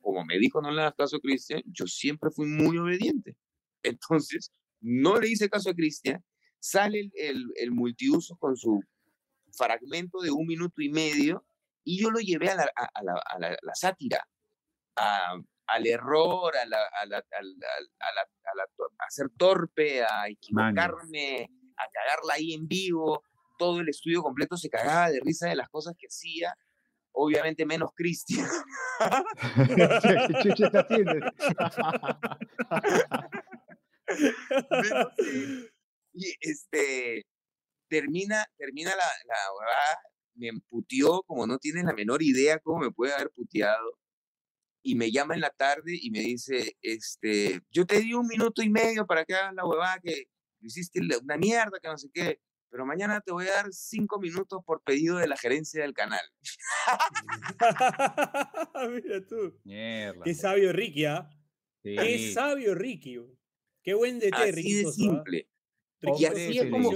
Como me dijo no le hagas caso a Cristian, yo siempre fui muy obediente. Entonces, no le hice caso a Cristian, sale el, el, multiuso con su fragmento de un minuto y medio y yo lo llevé a la, a la, a la, sátira, al error, a, la, a, a, ser torpe, a equivocarme, a cagarla ahí en vivo. Todo el estudio completo se cagaba de risa de las cosas que hacía. Obviamente menos Cristian. Y este, termina, termina la, la me emputió como no tiene la menor idea cómo me puede haber puteado. Y me llama en la tarde y me dice, este, yo te di un minuto y medio para que hagas la huevada que hiciste una mierda, que no sé qué, pero mañana te voy a dar cinco minutos por pedido de la gerencia del canal. Mira tú. Qué sabio Ricky, ¿ah? Qué sabio Ricky. Qué buen DT, Así Ricky. de ¿ah? simple. Y así es como...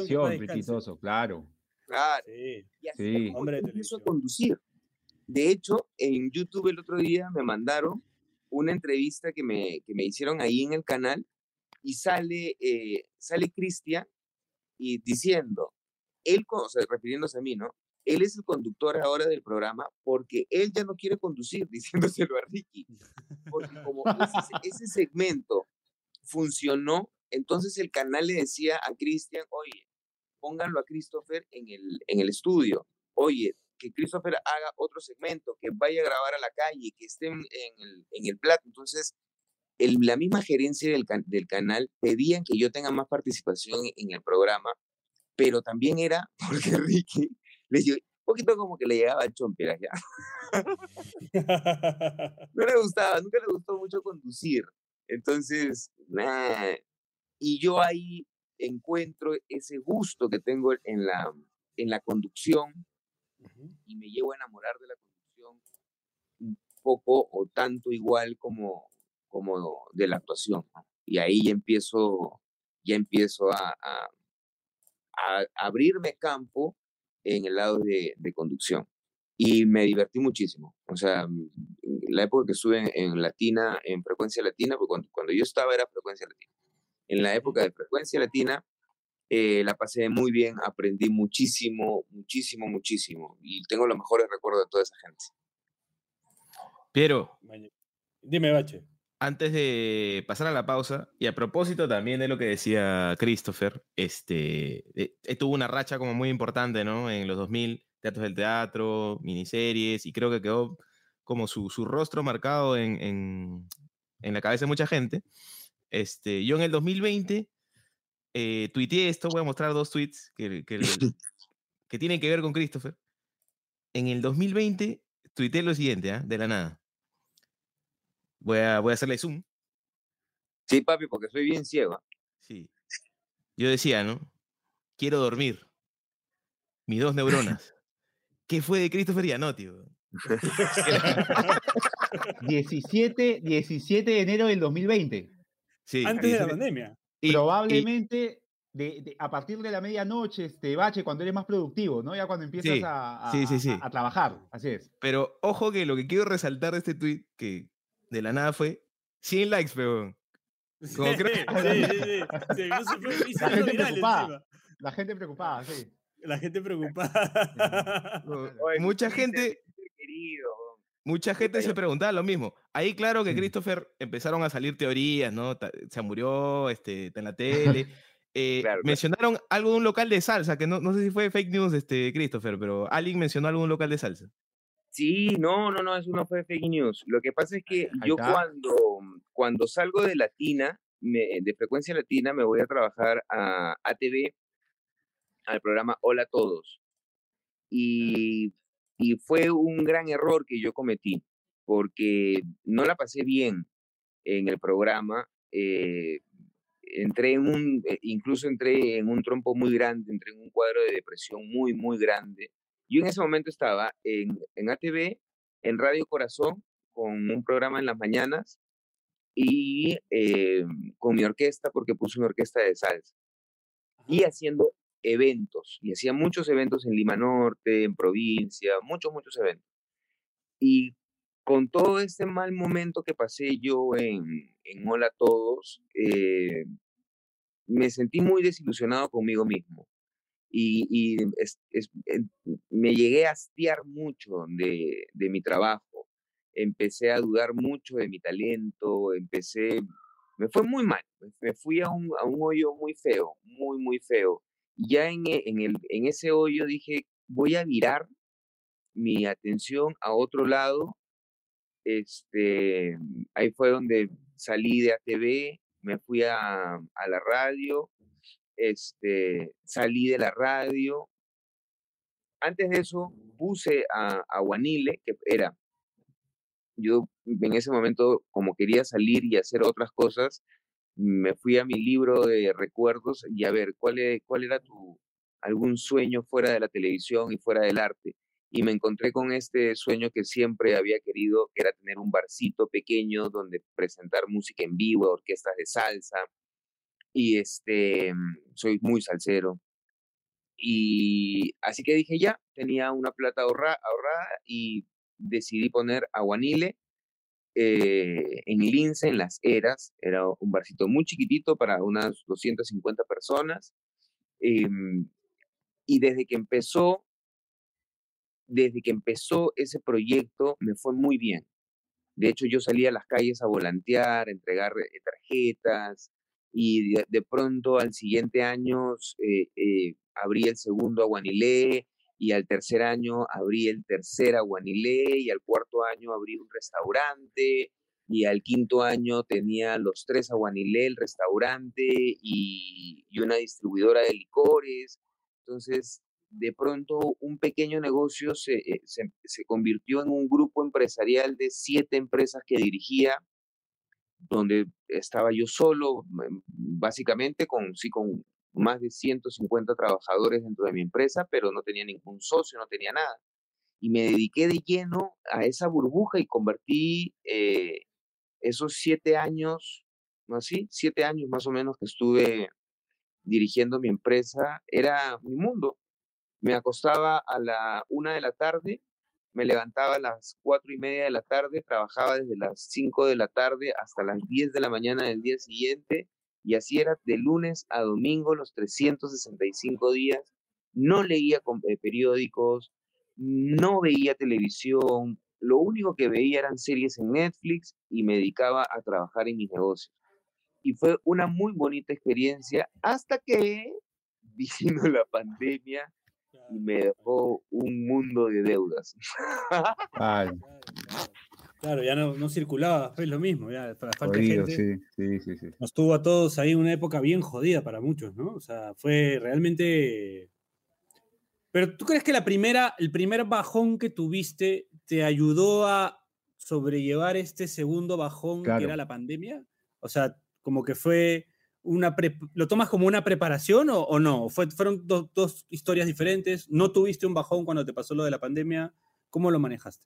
claro. Claro. Sí. Y así sí. Hombre empiezo a conducir. De hecho, en YouTube el otro día me mandaron una entrevista que me, que me hicieron ahí en el canal y sale, eh, sale Cristian y diciendo, él, o refiriéndose a mí, ¿no? Él es el conductor ahora del programa porque él ya no quiere conducir, diciéndoselo a Ricky. Porque como ese, segmento funcionó, entonces el canal le decía a Cristian, oye, pónganlo a Christopher en el, en el estudio. Oye, que Christopher haga otro segmento, que vaya a grabar a la calle, que esté en el, en el plato. Entonces, el, la misma gerencia del, del, canal pedían que yo tenga más participación en el programa, pero también era porque Ricky le dio un poquito como que le llegaba al chompera ya. no le gustaba, nunca le gustó mucho conducir. Entonces, nada. Y yo ahí encuentro ese gusto que tengo en la, en la conducción y me llevo a enamorar de la conducción un poco o tanto igual como, como de la actuación. Y ahí ya empiezo, ya empiezo a, a, abrirme campo en el lado de, de, conducción. Y me divertí muchísimo. O sea, la época que estuve en, Latina, en Frecuencia Latina, porque cuando, cuando, yo estaba era Frecuencia Latina. En la época de Frecuencia Latina, eh, la pasé muy bien, aprendí muchísimo, muchísimo, muchísimo. Y tengo los mejores recuerdos de toda esa gente. Pero, dime, Bache antes de pasar a la pausa, y a propósito también de lo que decía Christopher, este, eh, eh, tuvo una racha como muy importante, ¿no? En los 2000, teatros del teatro, miniseries, y creo que quedó como su, su rostro marcado en, en, en, la cabeza de mucha gente. Este, yo en el 2020 eh, tuiteé esto, voy a mostrar dos tweets que, que, que tienen que ver con Christopher. En el 2020 tuiteé lo siguiente, ¿ah? de la nada. Voy a, voy a hacerle zoom. Sí, papi, porque soy bien ciego. Sí. Yo decía, ¿no? Quiero dormir. Mis dos neuronas. ¿Qué fue de Christopher Gianotti? 17, 17 de enero del 2020. Sí. Antes de la pandemia. Probablemente de, a partir de la medianoche, este bache, cuando eres más productivo, ¿no? Ya cuando empiezas a, a, a, trabajar. Así es. Pero ojo que lo que quiero resaltar de este tweet, que de la nada fue 100 likes, pero... Como sí, sí, sí, La gente preocupada. La gente preocupada, sí. La gente preocupada. mucha gente... Mucha gente se preguntaba lo mismo. Ahí claro que Christopher empezaron a salir teorías, ¿no? Se murió, este, está en la tele. Eh, mencionaron algo de un local de salsa, que no, no sé si fue fake news, este, Christopher, pero alguien mencionó algo de un local de salsa. Sí, no, no, no, eso no fue fake news. Lo que pasa es que yo cuando, cuando salgo de Latina, de frecuencia latina, me voy a trabajar a ATV, al programa Hola a Todos. Y, y fue un gran error que yo cometí, porque no la pasé bien en el programa. Eh, entré en un, eh, incluso entré en un trompo muy grande, entré en un cuadro de depresión muy, muy grande yo en ese momento estaba en, en ATV, en Radio Corazón, con un programa en las mañanas y eh, con mi orquesta, porque puse una orquesta de salsa, y haciendo eventos, y hacía muchos eventos en Lima Norte, en provincia, muchos, muchos eventos. Y con todo este mal momento que pasé yo en, en Hola Todos, eh, me sentí muy desilusionado conmigo mismo y, me llegué a hastiar mucho de, mi trabajo. Empecé a dudar mucho de mi talento, empecé, me fue muy mal, me fui a un, hoyo muy feo, muy, muy feo. Y ya en, e, en, ese hoyo dije, voy a virar mi atención a otro lado. Este, ahí fue donde salí de ATV, me fui a la radio, este, salí de la radio. Antes de eso, puse a, a Guanile, que era, yo en ese momento, como quería salir y hacer otras cosas, me fui a mi libro de recuerdos y a ver cuál, e, cuál era tu algún sueño fuera de la televisión y fuera del arte. Y me encontré con este sueño que siempre había querido, que era tener un barcito pequeño donde presentar música en vivo, orquestas de salsa, y este, soy muy salsero. Y así que dije ya, tenía una plata ahorrada y decidí poner Aguanile eh, en Lince, en Las Eras. Era un barcito muy chiquitito para unas 250 personas. Em, Y desde que empezó, desde que empezó ese proyecto, me fue muy bien. De hecho, yo salía a las calles a volantear, a entregar eh, tarjetas, y de, pronto al siguiente año eh, eh, abrí el segundo Aguanilé, y al tercer año abrí el tercer Aguanilé, y al cuarto año abrí un restaurante, y al quinto año tenía los tres Aguanilé, el restaurante y, y una distribuidora de licores. Entonces, de pronto un pequeño negocio eh, se, se, convirtió en un grupo empresarial de siete empresas que dirigía, donde estaba yo solo, básicamente con, sí, con más de 150 trabajadores dentro de mi empresa, pero no tenía ningún socio, no tenía nada. Y me dediqué de lleno a esa burbuja y convertí eh, esos siete años, ¿no así? Siete años más o menos que estuve dirigiendo mi empresa, era mi mundo me acostaba a la una de la tarde, me levantaba a las cuatro y media de la tarde, trabajaba desde las cinco de la tarde hasta las diez de la mañana del día siguiente y así era de lunes a domingo los 365 días. No leía eh, periódicos, no veía televisión, lo único que veía eran series en Netflix y me dedicaba a trabajar en mis negocios. Y fue una muy bonita experiencia hasta que vino la pandemia y me dejó un mundo de deudas. Claro, ya no, no circulaba, fue lo mismo, ya falta gente. Sí, sí, sí, sí, Nos tuvo a todos ahí una época bien jodida para muchos, ¿no? O sea, fue realmente. Pero ¿tú crees que la primera, el primer bajón que tuviste te ayudó a sobrellevar este segundo bajón que era la pandemia? O sea, como que fue una ¿lo tomas como una preparación o, no? ¿Fue, ¿Fueron dos historias diferentes? ¿No tuviste un bajón cuando te pasó lo de la pandemia? ¿Cómo lo manejaste?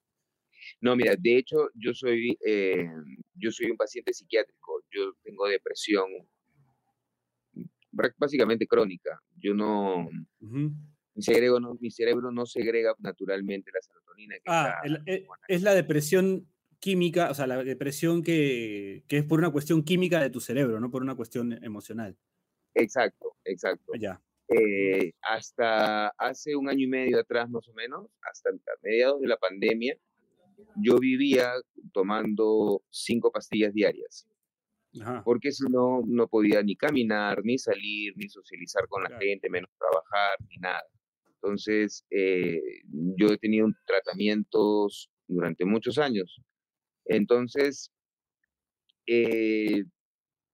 No, mira, de hecho yo soy, eh, yo soy un paciente psiquiátrico, yo tengo depresión básicamente crónica. Yo no, mi, cerebro no mi cerebro no segrega naturalmente la serotonina. ah, eh, es la depresión química, o sea, la depresión que, es por una cuestión química de tu cerebro, no por una cuestión emocional. Exacto, exacto. Ya. Eh, hasta hace un año y medio atrás, más o menos, hasta mediados de la pandemia, yo vivía tomando cinco pastillas diarias. Porque si no, no podía ni caminar, ni salir, ni socializar con la gente, menos trabajar, ni nada. Entonces, eh, yo he tenido tratamientos durante muchos años entonces, eh,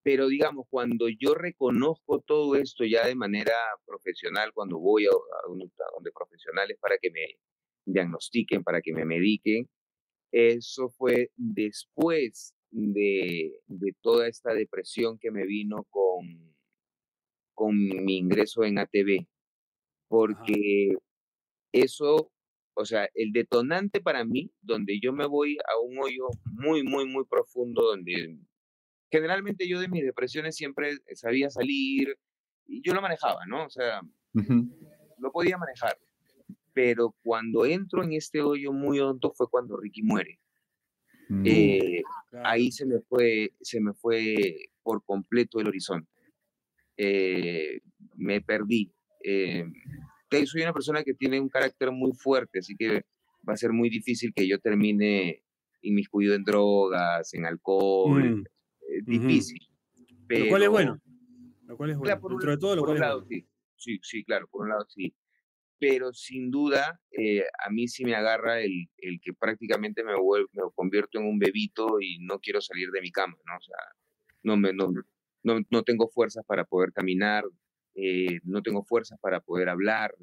pero digamos, cuando yo reconozco todo esto ya de manera profesional, cuando voy a, donde profesionales para que me diagnostiquen, para que me mediquen, eso fue después de, de toda esta depresión que me vino con, con mi ingreso en ATV, porque eso o sea, el detonante para mí, donde yo me voy a un hoyo muy, muy, muy profundo, donde generalmente yo de mis depresiones siempre sabía salir y yo lo manejaba, ¿no? O sea, no podía manejar. Pero cuando entro en este hoyo muy hondo fue cuando Ricky muere. Mm. Eh, ahí se me fue, se me fue por completo el horizonte. Eh, me perdí. Eh, soy una persona que tiene un carácter muy fuerte, así que va a ser muy difícil que yo termine inmiscuido en drogas, en alcohol. Mm. Es difícil. Pero, lo cual es bueno. Lo cual es bueno. Dentro de todo, lo cual un lado, sí. sí. Sí, claro, por un lado sí. Pero sin duda, eh, a mí sí me agarra el, el que prácticamente me, vuelvo, me convierto en un bebito y no quiero salir de mi cama, ¿no? O sea, no, me, no, no, no tengo fuerzas para poder caminar, eh, no tengo fuerzas para poder hablar,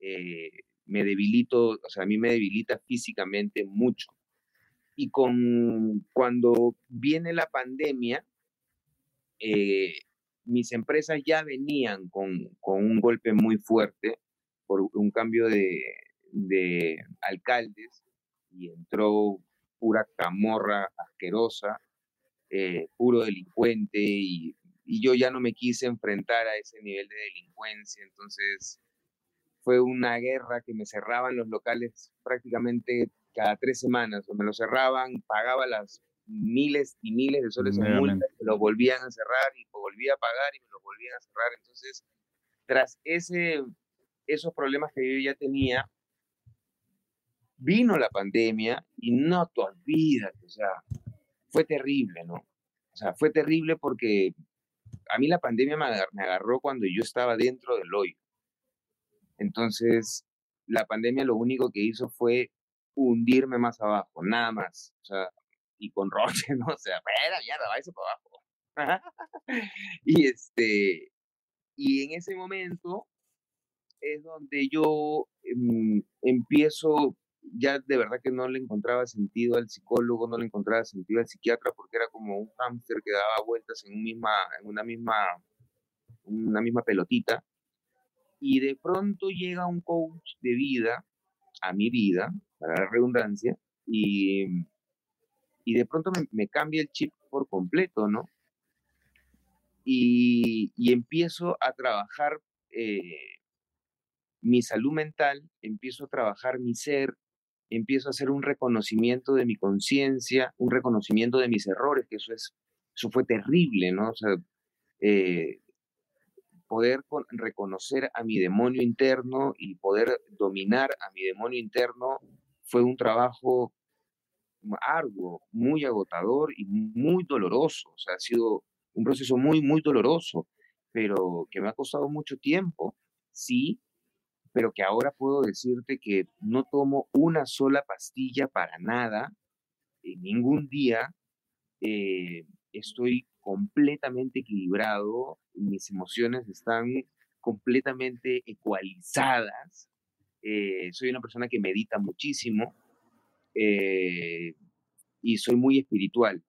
eh, me debilito, o sea, a mí me debilita físicamente mucho. Y con, cuando viene la pandemia, eh, mis empresas ya venían con, con, un golpe muy fuerte por un cambio de, de alcaldes y entró pura camorra asquerosa, puro delincuente y y yo ya no me quise enfrentar a ese nivel de delincuencia, entonces fue una guerra que me cerraban los locales prácticamente cada tres semanas, o me lo cerraban, pagaba las miles y miles de soles en multa, me lo volvían a cerrar y volvía a pagar y me lo volvían a cerrar, entonces tras ese, esos problemas que yo ya tenía, vino la pandemia y no te olvidas, o sea, fue terrible, ¿no? O sea, fue terrible porque a mí la pandemia me agarró cuando yo estaba dentro del hoyo. Entonces, la pandemia lo único que hizo fue hundirme más abajo, nada más. O sea, y con Roche, ¿no? O sea, espera, mierda, váyase para abajo. y este, y en ese momento es donde yo em, empiezo, ya de verdad que no le encontraba sentido al psicólogo, no le encontraba sentido al psiquiatra, porque era como un hámster que daba vueltas en, misma, en una, misma, una misma pelotita. Y de pronto llega un coach de vida a mi vida, para la redundancia, y, y de pronto me, cambia el chip por completo, ¿no? Y, y empiezo a trabajar eh, mi salud mental, empiezo a trabajar mi ser, empiezo a hacer un reconocimiento de mi conciencia, un reconocimiento de mis errores, que eso es, eso fue terrible, ¿no? O sea, eh, poder reconocer a mi demonio interno y poder dominar a mi demonio interno fue un trabajo arduo, muy agotador y muy doloroso. O sea, ha sido un proceso muy, muy doloroso, pero que me ha costado mucho tiempo, sí, pero que ahora puedo decirte que no tomo una sola pastilla para nada, en ningún día. Eh, estoy completamente equilibrado, mis emociones están completamente ecualizadas. Eh, soy una persona que medita muchísimo eh, y soy muy espiritual,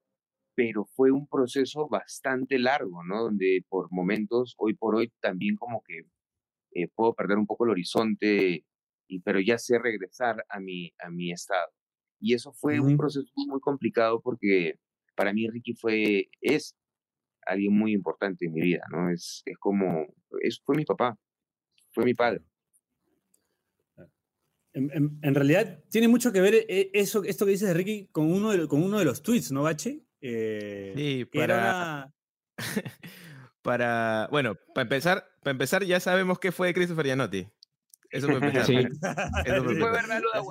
pero fue un proceso bastante largo, ¿no? Donde por momentos, hoy por hoy, también como que eh, puedo perder un poco el horizonte, y, pero ya sé regresar a mi, a mi estado. Y eso fue un proceso muy complicado porque para mí Ricky fue, es alguien muy importante en mi vida, ¿no? Es, es como, es, fue mi papá, fue mi padre. En, realidad tiene mucho que ver eh, eso, esto que dices de Ricky con uno de, con uno de los tweets, ¿no, Bache? Eh, sí, para... para... Bueno, para empezar, para empezar ya sabemos qué fue Christopher Gianotti. Eso fue empezar. Sí. Eso fue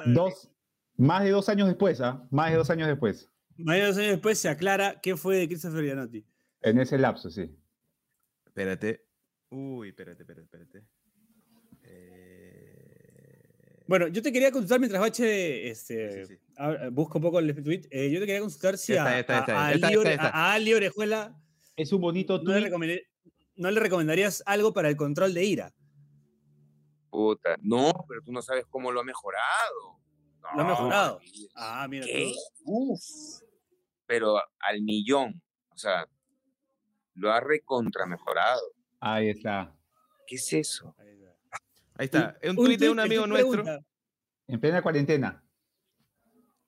dos, más de dos años después, ¿ah? Más de dos años después. Más de dos años después se aclara qué fue de Christopher Gianotti. En ese lapso, sí. Espérate. Uy, espérate, espérate, espérate. Eh, bueno, yo te quería consultar mientras Bache este, busca un poco el tweet. Eh, yo te quería consultar si a, Ali, Orejuela. Es un bonito tweet. No le, recomendarías algo para el control de ira? Puta, no, pero tú no sabes cómo lo ha mejorado. lo ha mejorado. Ah, mira. ¿Qué? Uf. Pero al millón. O sea, lo ha recontra mejorado. Ahí está. ¿Qué es eso? Ahí está. Es un, tweet de un amigo nuestro. En plena cuarentena.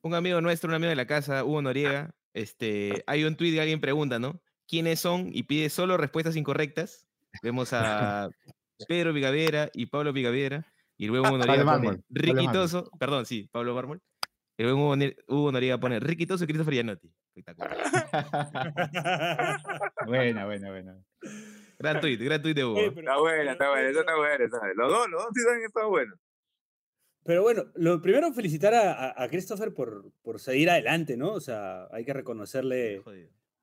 Un amigo nuestro, un amigo de la casa, Hugo Noriega. Este, hay un tweet que alguien pregunta, ¿no? ¿Quiénes son? Y pide solo respuestas incorrectas. Vemos a Pedro Vigavera y Pablo Vigavera. Y luego Hugo Noriega pone Riquitoso. Perdón, sí, Pablo Bármol. Y luego Hugo Noriega pone Riquitoso y Christopher Gianotti. Espectacular. buena, buena, buena. Gran tweet, gran tweet de Hugo. está buena, está buena, eso está bueno. Los dos, los dos sí saben que está bueno. Pero bueno, lo primero felicitar a, a, Christopher por, por seguir adelante, ¿no? O sea, hay que reconocerle,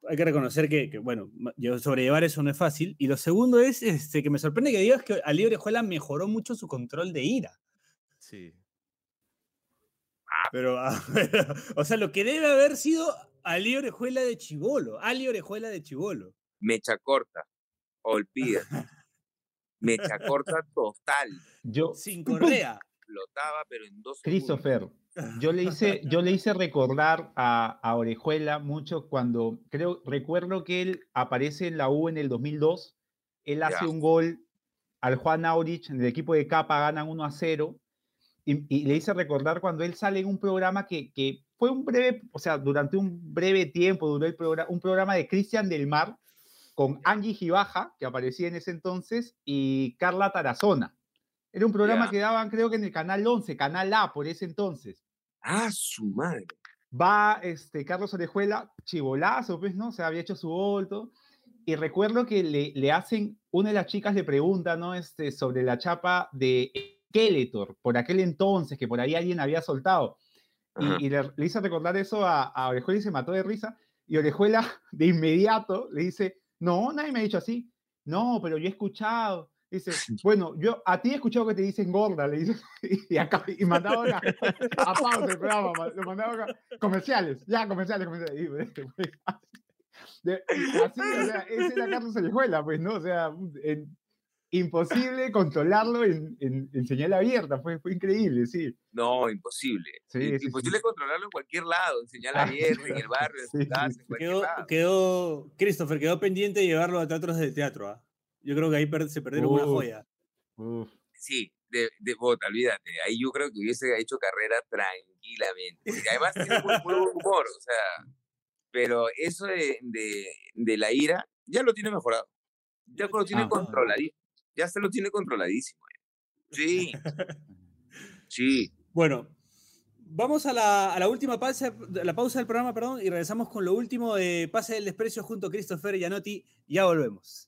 hay que reconocer que, que, bueno, sobrellevar eso no es fácil. Y lo segundo es este, que me sorprende que digas que Ali Orejuela mejoró mucho su control de ira. Sí. Pero, o sea, lo que debe haber sido Ali Orejuela de Chivolo. Ali Orejuela de Chivolo. Mecha corta. Olvida. Mecha corta total. Yo, Sin correa. Flotaba, pero en dos Christopher, yo le hice, yo le hice recordar a, a, Orejuela mucho cuando, creo, recuerdo que él aparece en la U en el 2002. Él hace un gol al Juan Aurich en el equipo de Capa, ganan 1 a 0. Y, le hice recordar cuando él sale en un programa que, que fue un breve, o sea, durante un breve tiempo duró el programa, un programa de Cristian del Mar con Angie Gibaja, que aparecía en ese entonces, y Carla Tarazona. Era un programa que daban, creo que en el canal 11, canal A, por ese entonces. Ah, su madre. Va este, Carlos Orejuela, chivolazo, pues, ¿no? Se había hecho su volto. y recuerdo que le, le, hacen, una de las chicas le pregunta, ¿no? Este, sobre la chapa de Skeletor, por aquel entonces, que por ahí alguien había soltado. Y, le, hizo recordar eso a, a Orejuela y se mató de risa. Y Orejuela de inmediato le dice, no, nadie me ha dicho así. No, pero yo he escuchado. Dice, bueno, yo a ti he escuchado que te dicen gorda, le dice, y, acá, y mandaba a, a pausa el programa, lo mandaba a comerciales, ya, comerciales, comerciales. De, así, o sea, ese era Carlos Alejuela, pues, ¿no? O sea, en, imposible controlarlo en, en, señal abierta, fue, fue increíble, sí. No, imposible. imposible controlarlo en cualquier lado, en señal ah, abierta, en el barrio, en su casa, en cualquier quedó, lado. Quedó, Christopher, quedó pendiente de llevarlo a teatros de teatro. ¿ah? Yo creo que ahí se perdieron una joya. Sí, de, de bota, olvídate. Ahí yo creo que hubiese hecho carrera tranquilamente. Porque además tiene muy, buen humor, o sea. Pero eso de, de, de, la ira ya lo tiene mejorado. Ya lo tiene ah. controladísimo. Ya se lo tiene controladísimo. Eh. Sí. sí. Bueno, vamos a la, a la última pausa, la pausa del programa, perdón, y regresamos con lo último de Pase del Desprecio junto a Christopher Gianotti. Ya volvemos.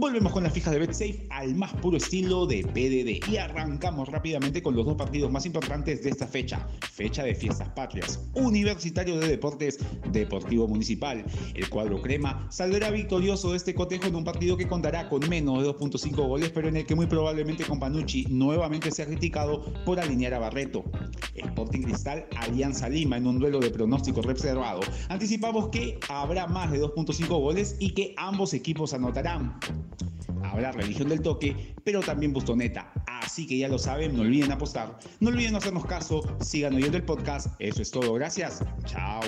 Volvemos con la fija de BetSafe al más puro estilo de PDD y arrancamos rápidamente con los dos partidos más importantes de esta fecha, fecha de fiestas patrias, Universitario de Deportes, Deportivo Municipal. El cuadro crema saldrá victorioso de este cotejo en un partido que contará con menos de 2.5 goles, pero en el que muy probablemente Companucci nuevamente sea criticado por alinear a Barreto. Sporting Cristal Alianza Lima en un duelo de pronóstico reservado. Anticipamos que habrá más de 2.5 goles y que ambos equipos anotarán. Habrá religión del toque, pero también bustoneta. Así que ya lo saben, no olviden apostar. No olviden hacernos caso, sigan oyendo el podcast. Eso es todo, gracias. Chao.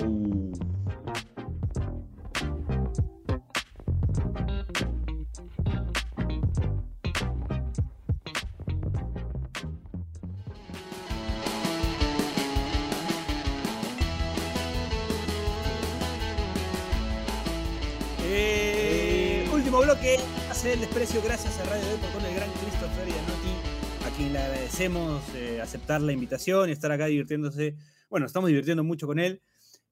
Bloque hace el desprecio gracias a Radio Depor con el gran Christopher Gianotti, a quien le agradecemos eh, aceptar la invitación y estar acá divirtiéndose. Bueno, estamos divirtiendo mucho con él.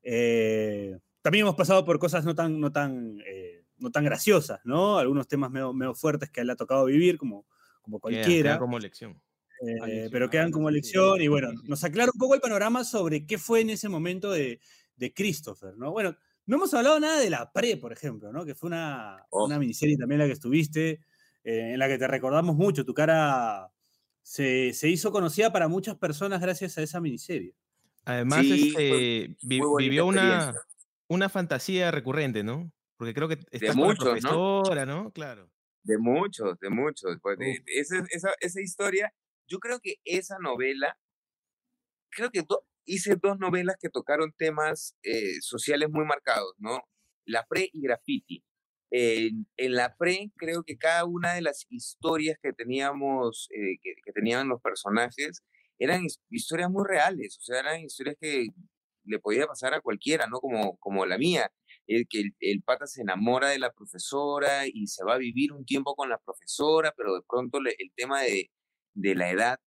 Eh, también hemos pasado por cosas no tan, no tan, eh, no tan graciosas, ¿no? Algunos temas medio, fuertes que a él le ha tocado vivir, como, como cualquiera. como lección. pero quedan como lección y bueno, nos aclara un poco el panorama sobre qué fue en ese momento de, de Christopher, ¿no? Bueno, no hemos hablado nada de la pre, por ejemplo, ¿no? Que fue una, oh. una miniserie también la que estuviste, eh, en la que te recordamos mucho. Tu cara se, se, hizo conocida para muchas personas gracias a esa miniserie. Además, este, vivió una, una fantasía recurrente, ¿no? Porque creo que está de profesora, ¿no? Claro. De muchos, de muchos. Pues, esa, esa, esa, historia, yo creo que esa novela, creo que hice dos novelas que tocaron temas eh, sociales muy marcados, ¿no? La pre y graffiti. en la pre creo que cada una de las historias que teníamos, eh, que, tenían los personajes, eran historias muy reales, o sea, eran historias que le podía pasar a cualquiera, ¿no? Como, como la mía, el que el, pata se enamora de la profesora y se va a vivir un tiempo con la profesora, pero de pronto el tema de, de la edad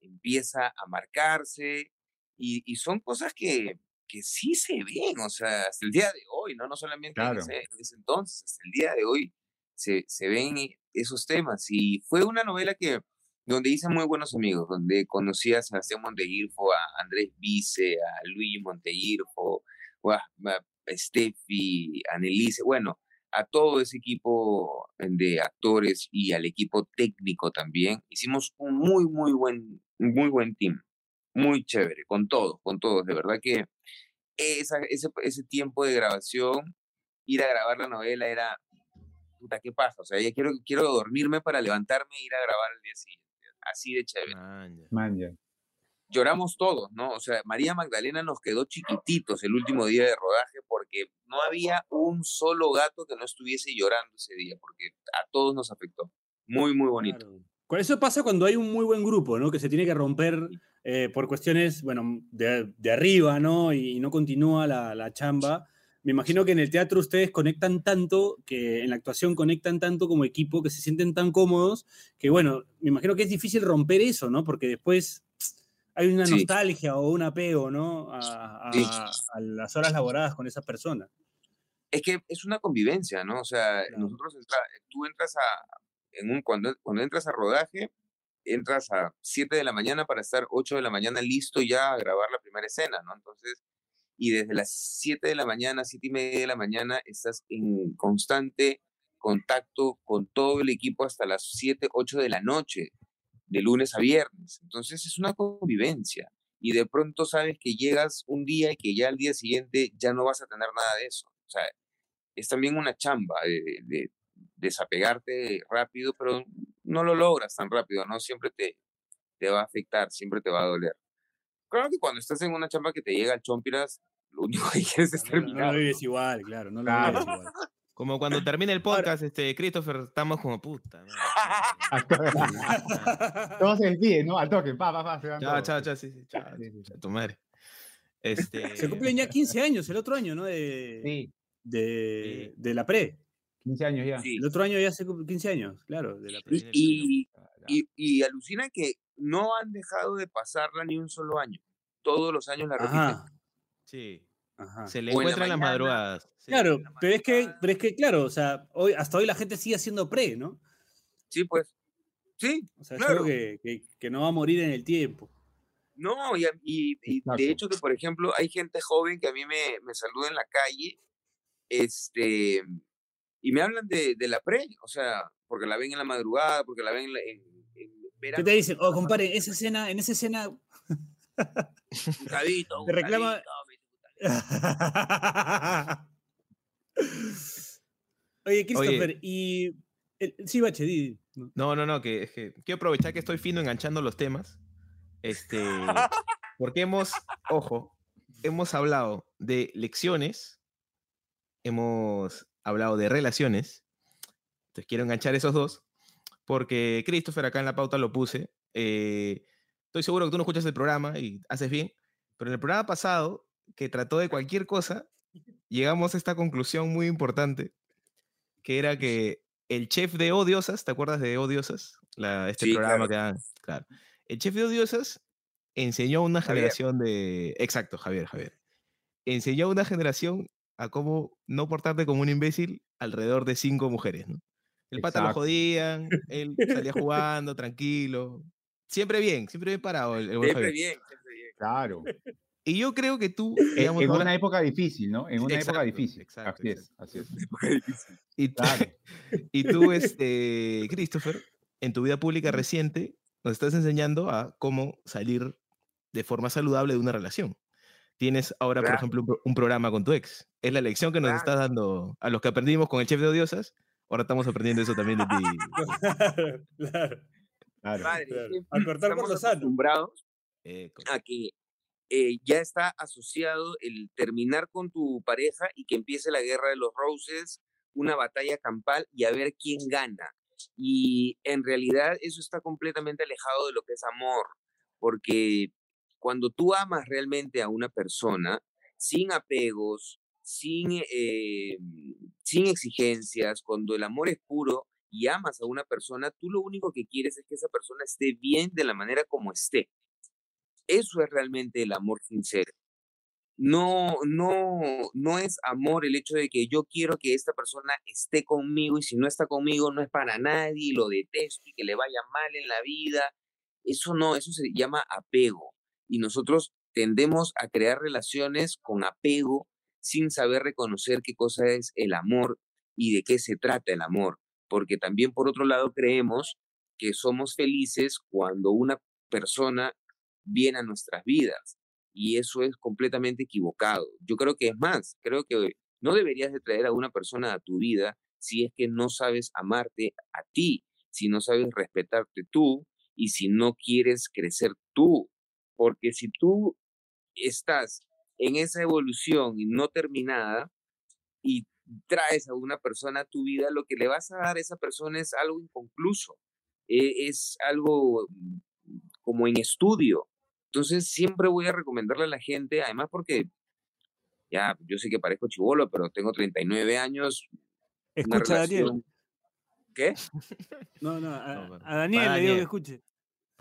empieza a marcarse y, son cosas que, que sí se ven, o sea, hasta el día de hoy, no, no solamente en, ese, entonces, hasta el día de hoy se, se ven esos temas. Y fue una novela que donde hice muy buenos amigos, donde conocí a Sebastián Monteirfo, a Andrés Vice, a Luigi Monteirfo, a, a Steffi, a Nelise, bueno, a todo ese equipo de actores y al equipo técnico también. Hicimos un muy, muy buen, muy buen team muy chévere, con todos, con todos. De verdad que esa, ese, ese tiempo de grabación, ir a grabar la novela era, puta, ¿qué pasa? O sea, ya quiero, quiero dormirme para levantarme e ir a grabar el día siguiente. Así de chévere. Lloramos todos, ¿no? O sea, María Magdalena nos quedó chiquititos el último día de rodaje porque no había un solo gato que no estuviese llorando ese día, porque a todos nos afectó. Muy, muy bonito. Con eso pasa cuando hay un muy buen grupo, ¿no? Que se tiene que romper eh, por cuestiones, bueno, de, de, arriba, ¿no? Y, no continúa la, la, chamba. me imagino que en el teatro ustedes conectan tanto, que en la actuación conectan tanto como equipo, que se sienten tan cómodos, que bueno, me imagino que es difícil romper eso, ¿no? Porque después hay una nostalgia o un apego, ¿no? A, las horas laboradas con esas personas. Es que es una convivencia, ¿no? O sea, nosotros, tú entras a, en un, cuando, entras a rodaje, entras a 7 de la mañana para estar 8 de la mañana listo ya a grabar la primera escena, ¿no? Entonces, y desde las 7 de la mañana, 7 y media de la mañana, estás en constante contacto con todo el equipo hasta las 7, 8 de la noche, de lunes a viernes. Entonces es una convivencia. Y de pronto sabes que llegas un día y que ya al día siguiente ya no vas a tener nada de eso. O sea, es también una chamba de desapegarte rápido, pero no lo logras tan rápido, ¿no? Siempre te, te va a afectar, siempre te va a doler. Claro que cuando estás en una chamba que te llega al chompiras, lo único que quieres es terminar. No, lo vives igual, claro, no lo vives igual. Como cuando termina el podcast, este, Christopher, estamos como puta. Todos se despiden, ¿no? Al toque, pa, pa, pa. chao, chao, chao, sí, sí, chao, tu madre. Este... Se cumplen ya 15 años el otro año, ¿no? De, sí. De, de la pre. 15 años ya. El otro año ya hace 15 años, claro. De la. Y, y, y, alucina que no han dejado de pasarla ni un solo año. Todos los años la repiten. Sí. Se le encuentran las madrugadas. Claro, pero es, que, pero es que, claro, o sea, hoy, hasta hoy la gente sigue haciendo pre, ¿no? Sí, pues. Sí. O sea, claro. que, que, no va a morir en el tiempo. No, y, y, de hecho que, por ejemplo, hay gente joven que a mí me, me saluda en la calle, este, y me hablan de, de, la pre, o sea, porque la ven en la madrugada, porque la ven en, ¿Qué te dicen? Oh, compadre, esa escena, en esa escena. te reclama. Oye, Christopher, y. Sí, Bache, No, no, no, que, es que quiero aprovechar que estoy fino enganchando los temas. Este. Porque hemos, ojo, hemos hablado de lecciones, hemos hablado de relaciones. Entonces quiero enganchar esos dos porque Christopher acá en la pauta lo puse. Eh, estoy seguro que tú no escuchas el programa y haces bien, pero en el programa pasado, que trató de cualquier cosa, llegamos a esta conclusión muy importante, que era que el chef de Odiosas, ¿te acuerdas de Odiosas? La, este programa que dan. Claro. El chef de Odiosas enseñó a una generación de. Exacto, Javier, Javier. Enseñó a una generación a cómo no portarte como un imbécil alrededor de cinco mujeres. ¿no? El pata lo jodían, él salía jugando, tranquilo. Siempre bien, siempre bien parado. El, siempre bien, siempre bien. Claro. Y yo creo que tú. Digamos, en una época difícil, ¿no? En una época difícil. Exacto, así es, así es. Y, claro. y tú, este, Christopher, en tu vida pública reciente, nos estás enseñando a cómo salir de forma saludable de una relación. Tienes ahora, por ejemplo, un, programa con tu ex. Es la lección que nos estás dando a los que aprendimos con el chef de Odiosas Ahora estamos aprendiendo eso también de ti. claro. claro. a cortar por los acostumbrados eh, a que eh, ya está asociado el terminar con tu pareja y que empiece la guerra de los roses, una batalla campal y a ver quién gana. Y en realidad eso está completamente alejado de lo que es amor, porque cuando tú amas realmente a una persona, sin apegos, sin, eh, sin exigencias, cuando el amor es puro y amas a una persona, tú lo único que quieres es que esa persona esté bien de la manera como esté. Eso es realmente el amor sincero. No, no, no es amor el hecho de que yo quiero que esta persona esté conmigo y si no está conmigo no es para nadie lo detesto y que le vaya mal en la vida. Eso no, eso se llama apego. Y nosotros tendemos a crear relaciones con apego sin saber reconocer qué cosa es el amor y de qué se trata el amor. Porque también, por otro lado, creemos que somos felices cuando una persona viene a nuestras vidas. Y eso es completamente equivocado. Yo creo que es más, creo que no deberías de traer a una persona a tu vida si es que no sabes amarte a ti, si no sabes respetarte tú y si no quieres crecer tú. Porque si tú estás en esa evolución no terminada y traes a una persona a tu vida, lo que le vas a dar a esa persona es algo inconcluso, e, es algo mm, como en estudio. Entonces siempre voy a recomendarle a la gente, además porque ya, yo sé que parezco chivolo, pero tengo 39 años. Escucha, Daniel. ¿Qué? No, no, a, Daniel le digo que escuche.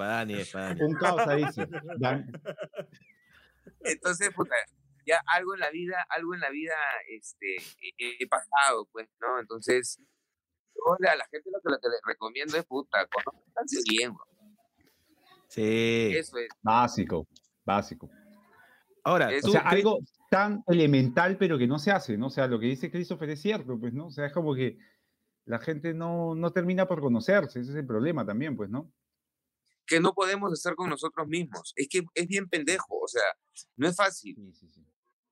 Para Daniel, para Daniel. Un caos ahí, sí. Entonces, puta, ya algo en la vida, algo en la vida este, he, pasado, pues, ¿no? Entonces, a la gente lo que, lo que les recomiendo es, puta, conozcanse bien, bro. Sí. Eso es. Básico, básico. Ahora, o sea, algo tan elemental, pero que no se hace, ¿no? O sea, lo que dice Christopher es cierto, pues, ¿no? O sea, es como que la gente no, no termina por conocerse, ese es el problema también, pues, ¿no? Que no podemos estar con nosotros mismos. Es que es bien pendejo, o sea, no es fácil. Sí, sí, sí.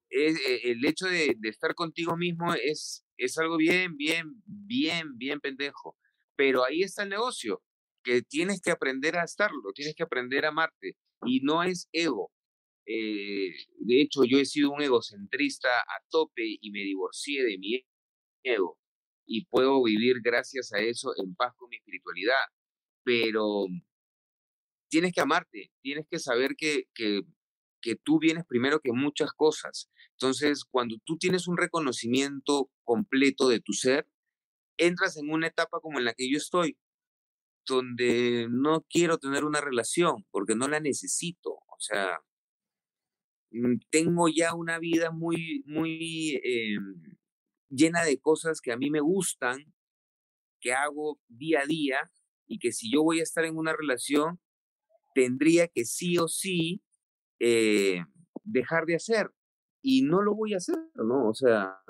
Es, eh, el hecho de, de, estar contigo mismo es, es algo bien, bien, bien, bien pendejo. Pero ahí está el negocio, que tienes que aprender a estarlo, tienes que aprender a amarte. Y no es ego, eh, de hecho, yo he sido un egocentrista a tope y me divorcié de mi ego. Y puedo vivir gracias a eso en paz con mi espiritualidad. Pero tienes que amarte, tienes que saber que, que, que tú vienes primero que muchas cosas. Entonces, cuando tú tienes un reconocimiento completo de tu ser, entras en una etapa como en la que yo estoy, donde no quiero tener una relación porque no la necesito. O sea, Mm, tengo ya una vida muy, muy eh, llena de cosas que a mí me gustan, que hago día a día y que si yo voy a estar en una relación, tendría que sí o sí eh, dejar de hacer. Y no lo voy a hacer, ¿no? O sea,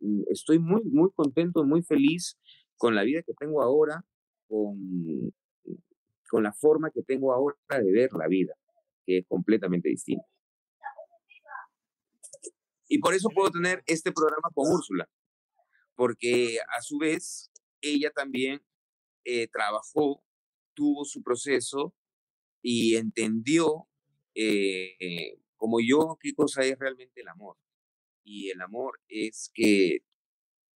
mm, estoy muy, muy contento, muy feliz con la vida que tengo ahora, con, con la forma que tengo ahora de ver la vida que es completamente distinto. Y por eso puedo tener este programa con Úrsula, porque a su vez ella también eh, trabajó, tuvo su proceso y entendió, eh, como yo, qué cosa es realmente el amor. Y el amor es que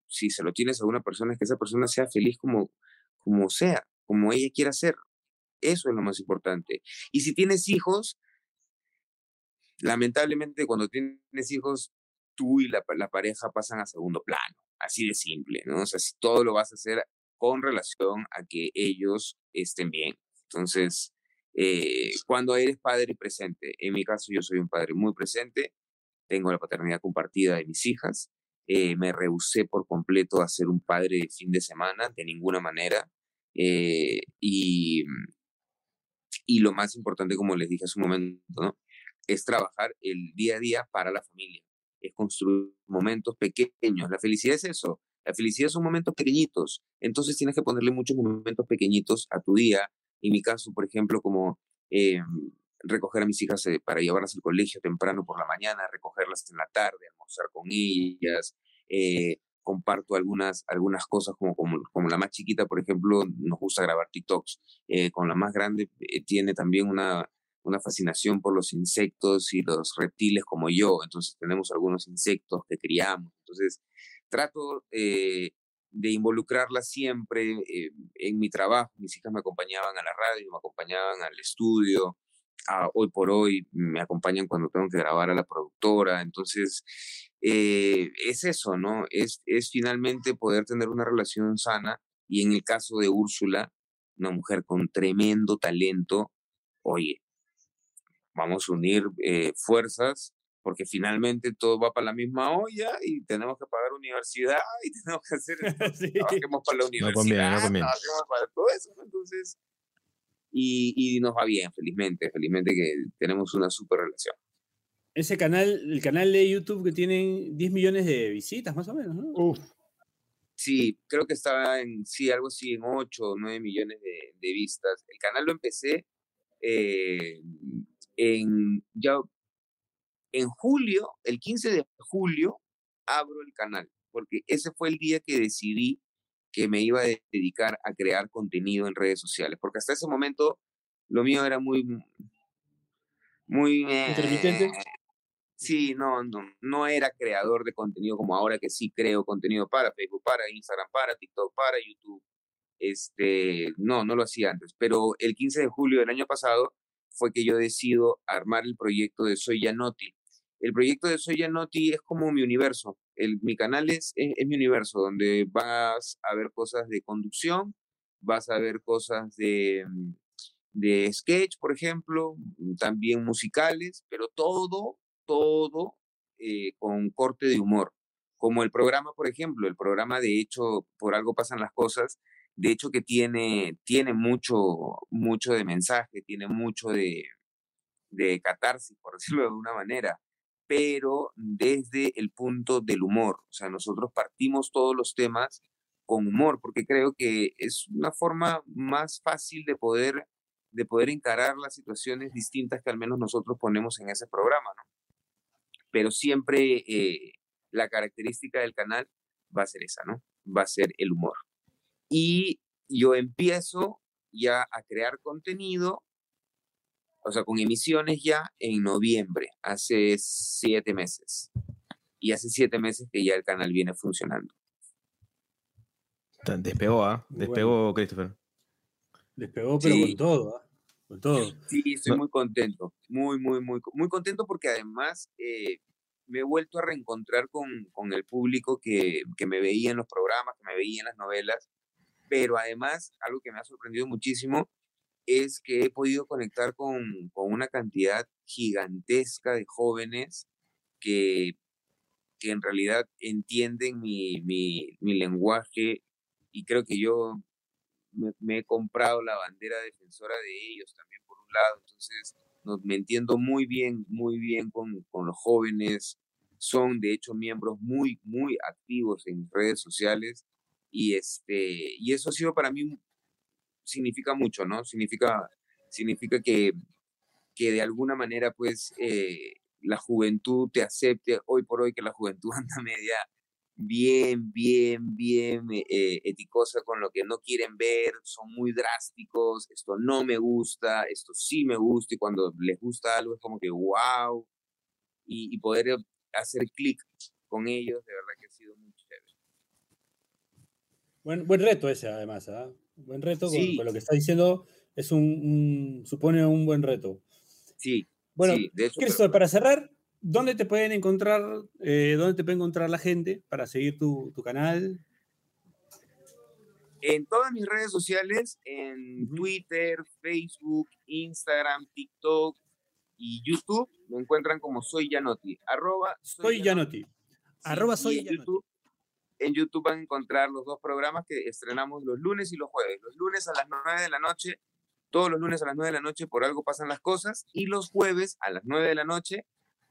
si se lo tienes a una persona, es que esa persona sea feliz como, como sea, como ella quiera ser. Eso es lo más importante. Y si tienes hijos, lamentablemente cuando tienes hijos, tú y la, pareja pasan a segundo plano. Así de simple, ¿no? O sea, si todo lo vas a hacer con relación a que ellos estén bien. Entonces, eh, cuando eres padre presente, en mi caso yo soy un padre muy presente, tengo la paternidad compartida de mis hijas, eh, me rehusé por completo a ser un padre de fin de semana, de ninguna manera, eh, y, y lo más importante, como les dije hace un momento, ¿no? es trabajar el día a día para la familia, es construir momentos pequeños. La felicidad es eso, la felicidad son momentos pequeñitos, entonces tienes que ponerle muchos momentos pequeñitos a tu día. En mi caso, por ejemplo, como eh, recoger a mis hijas eh, para llevarlas al colegio temprano por la mañana, recogerlas en la tarde, almorzar con ellas. Eh, comparto algunas, algunas cosas como, como, como, la más chiquita, por ejemplo, nos gusta grabar TikToks. con la más grande tiene también una, una fascinación por los insectos y los reptiles como yo, entonces tenemos algunos insectos que criamos, entonces trato eh, de involucrarla siempre eh, en mi trabajo, mis hijas me acompañaban a la radio, me acompañaban al estudio, hoy por hoy me acompañan cuando tengo que grabar a la productora, entonces eh, es eso, ¿no? Es, es finalmente poder tener una relación sana. Y en el caso de Úrsula, una mujer con tremendo talento, oye, vamos a unir eh, fuerzas porque finalmente todo va para la misma olla y tenemos que pagar universidad y tenemos que hacer sí. trabajemos para la universidad, no conviene, no para todo eso, entonces y, y, nos va bien, felizmente, felizmente que tenemos una super relación. Ese canal, el canal de YouTube que tiene 10 millones de visitas más o menos, ¿no? Uf. Sí, creo que estaba en, sí, algo así, en 8 o 9 millones de, de vistas. El canal lo empecé eh, en, ya, en julio, el 15 de julio, abro el canal, porque ese fue el día que decidí que me iba a dedicar a crear contenido en redes sociales, porque hasta ese momento lo mío era muy, muy... ¿Intermitente? Eh, sí, no, no, no era creador de contenido como ahora que sí creo contenido para Facebook, para Instagram, para TikTok, para YouTube. Este, no, no lo hacía antes, pero el 15 de julio del año pasado fue que yo decido armar el proyecto de Soy Yanotti. El proyecto de Soya Noti es como mi universo. El, mi canal es, es, mi universo, donde vas a ver cosas de conducción, vas a ver cosas de, mm, de sketch, por ejemplo, mm, también musicales, pero todo, todo eh, con corte de humor. Como el programa, por ejemplo, el programa de hecho, por algo pasan las cosas, de hecho que tiene, tiene mucho, mucho de mensaje, tiene mucho de, de catarsis, por decirlo de alguna manera, pero desde el punto del humor. O sea, nosotros partimos todos los temas con humor, porque creo que es una forma más fácil de poder, de poder encarar las situaciones distintas que al menos nosotros ponemos en ese programa, ¿no? Pero siempre eh, la característica del canal va a ser esa, ¿no? Va a ser el humor. Y yo empiezo ya a crear contenido o sea, con emisiones ya en noviembre, hace siete meses. Y hace siete meses que ya el canal viene funcionando. Despegó, ¿ah? Despegó, Christopher. Despegó, pero con todo, ¿ah? Con todo. Sí, estoy muy contento. Muy, muy, muy, muy contento porque además eh, me he vuelto a reencontrar con, con el público que, que, me veía en los programas, que me veía en las novelas. Pero además, algo que me ha sorprendido muchísimo es que he podido conectar con, una cantidad gigantesca de jóvenes que, que en realidad entienden mi, lenguaje y creo que yo me, he comprado la bandera defensora de ellos también por un lado, entonces me entiendo muy bien, muy bien con, con los jóvenes, son de hecho miembros muy, muy activos en redes sociales y, este, y eso ha sido para mí significa mucho, ¿no? Significa, significa que, que de alguna manera, pues, eh, la juventud te acepte, hoy por hoy que la juventud anda media bien, bien, bien eh, eticosa con lo que no quieren ver, son muy drásticos, esto no me gusta, esto sí me gusta, y cuando les gusta algo es como que wow, y, poder hacer clic con ellos, de verdad que ha sido muy chévere. Buen, buen reto ese, además, ¿ah? Buen reto, con, lo que está diciendo, es un, supone un buen reto. Sí. Bueno, para cerrar, ¿dónde te pueden encontrar, eh, dónde te puede encontrar la gente para seguir tu, canal? En todas mis redes sociales, en Twitter, Facebook, Instagram, TikTok y YouTube, me encuentran como Soy Yanoti. Arroba Soy. Arroba Soy YouTube, en YouTube van a encontrar los dos programas que estrenamos los lunes y los jueves. Los lunes a las 9 de la noche, todos los lunes a las 9 de la noche, por algo pasan las cosas, y los jueves a las 9 de la noche,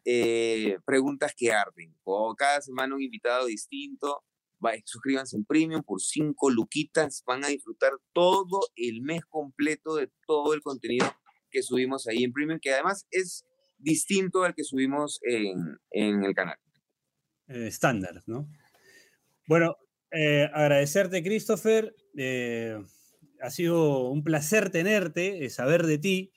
eh, preguntas que arden. O cada semana un invitado distinto. Va, suscríbanse en Premium por 5 luquitas. Van a disfrutar todo el mes completo de todo el contenido que subimos ahí en Premium, que además es distinto al que subimos en, en el canal. Eh, estándar, ¿no? Bueno, eh, agradecerte, Christopher. Eh, ha sido un placer tenerte, eh, saber de ti.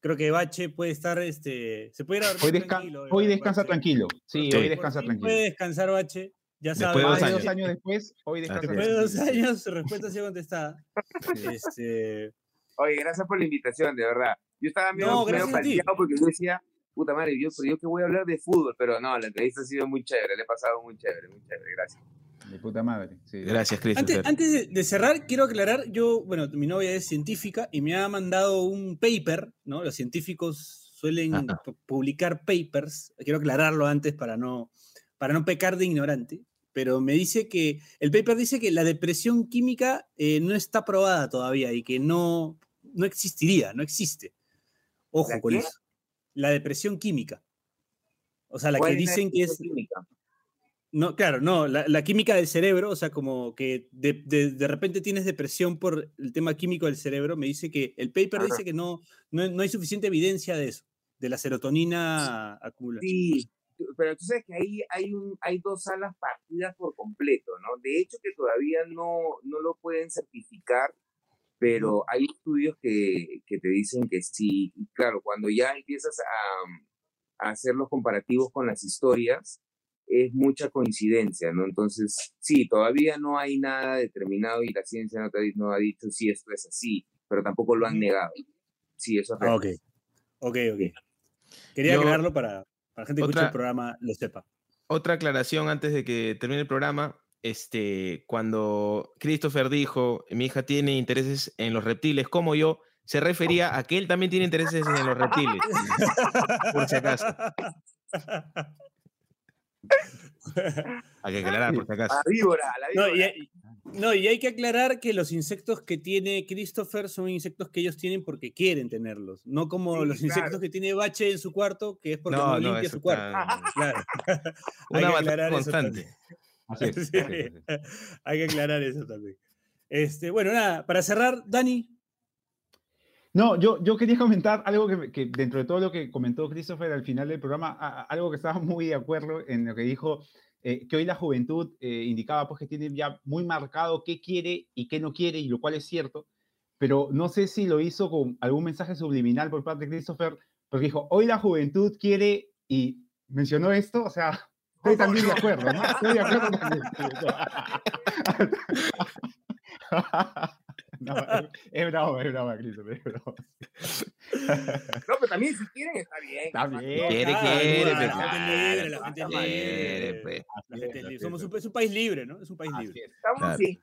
Creo que Bache puede estar, este, se puede ir a hoy, tranquilo, hoy descansa tranquilo. Sí, hoy descansa tranquilo. Puede descansar Bache. Ya sabes. Después de dos años después, hoy descansa Después de dos años, su respuesta ha sido contestada. Este... Oye, gracias por la invitación, de verdad. Yo estaba medio, no, medio porque yo decía, puta madre, yo, pero yo que voy a hablar de fútbol, pero no, la entrevista ha sido muy chévere, le he pasado muy chévere, muy chévere, gracias. De puta madre. Gracias, Christopher. Antes, de, cerrar, quiero aclarar, yo, bueno, mi novia es científica y me ha mandado un paper, ¿no? Los científicos suelen publicar papers, quiero aclararlo antes para no, para no pecar de ignorante, pero me dice que, el paper dice que la depresión química eh, no está probada todavía y que no, no existiría, no existe. Ojo con eso. La depresión química. O sea, la que dicen que es... Química? No, claro, no, la, química del cerebro, o sea, como que de, repente tienes depresión por el tema químico del cerebro, me dice que el paper dice que no, no, hay suficiente evidencia de eso, de la serotonina acumulada. Sí, pero tú sabes que ahí hay, un, hay dos salas partidas por completo, ¿no? De hecho que todavía no, no lo pueden certificar, pero hay estudios que, que te dicen que sí, claro, cuando ya empiezas a, a hacer los comparativos con las historias, es mucha coincidencia, ¿no? Entonces, sí, todavía no hay nada determinado y la ciencia no, te, no ha dicho si esto es así, pero tampoco lo han negado. Sí, eso es ah, Ok, ok, ok. Quería aclararlo para, para la gente que escucha el programa lo sepa. Otra aclaración antes de que termine el programa. Este, cuando Christopher dijo, mi hija tiene intereses en los reptiles como yo, se refería a que él también tiene intereses en los reptiles. por si acaso. Hay que aclarar, por si acaso. La víbora, la víbora. No y, hay, que aclarar que los insectos que tiene Christopher son insectos que ellos tienen porque quieren tenerlos, no como los insectos que tiene Bache en su cuarto, que es porque no, limpia su cuarto. Claro. Una batalla constante. hay que aclarar eso también. Este, bueno, nada, para cerrar, Dani. No, yo, yo quería comentar algo que, dentro de todo lo que comentó Christopher al final del programa, algo que estaba muy de acuerdo en lo que dijo, eh, que hoy la juventud eh, indicaba pues que tiene ya muy marcado qué quiere y qué no quiere, y lo cual es cierto, pero no sé si lo hizo con algún mensaje subliminal por parte de Christopher, porque dijo, hoy la juventud quiere, y mencionó esto, o sea, estoy también de acuerdo, ¿no? Estoy de acuerdo también. No, es, bravo, es bravo, Cristo, es bravo. No, pero también si quieren está bien. Está bien. Quiere, quiere, la gente libre, la gente libre. Somos un, es un país libre, ¿no? Es un país libre. Estamos así.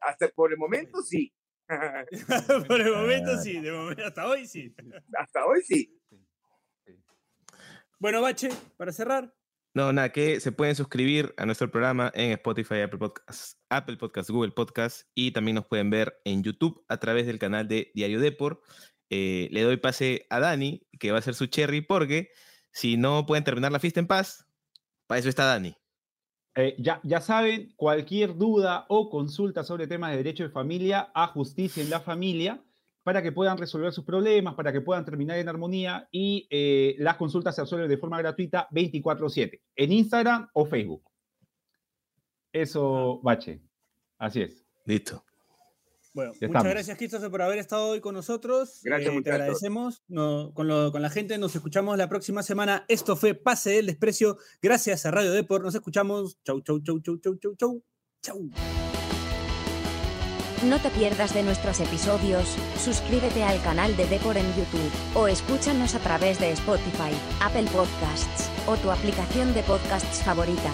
Hasta por el momento sí. por el momento sí, de momento, hasta hoy sí. Hasta hoy sí. Bueno, Bache, para cerrar. No, nada, que se pueden suscribir a nuestro programa en Spotify, Apple Podcasts, Apple Podcasts, Google Podcasts y también nos pueden ver en YouTube a través del canal de Diario Deport. Eh, le doy pase a Dani, que va a ser su cherry, porque si no pueden terminar la fiesta en paz, para eso está Dani. Eh, ya, ya saben, cualquier duda o consulta sobre temas de derecho de familia, a justicia en la familia, para que puedan resolver sus problemas, para que puedan terminar en armonía y eh, las consultas se resuelven de forma gratuita 24/7 en Instagram o Facebook. Eso, Bache. Así es. Listo. Bueno, muchas gracias, Christopher, por haber estado hoy con nosotros. Gracias, eh, Te agradecemos. con, la gente nos escuchamos la próxima semana. Esto fue Pase del Desprecio. Gracias a Radio Deport. Nos escuchamos. Chau, chau, chau, chau, chau, chau, chau. Chau. No te pierdas de nuestros episodios, suscríbete al canal de Depor en YouTube, o escúchanos a través de Spotify, Apple Podcasts, o tu aplicación de podcasts favorita.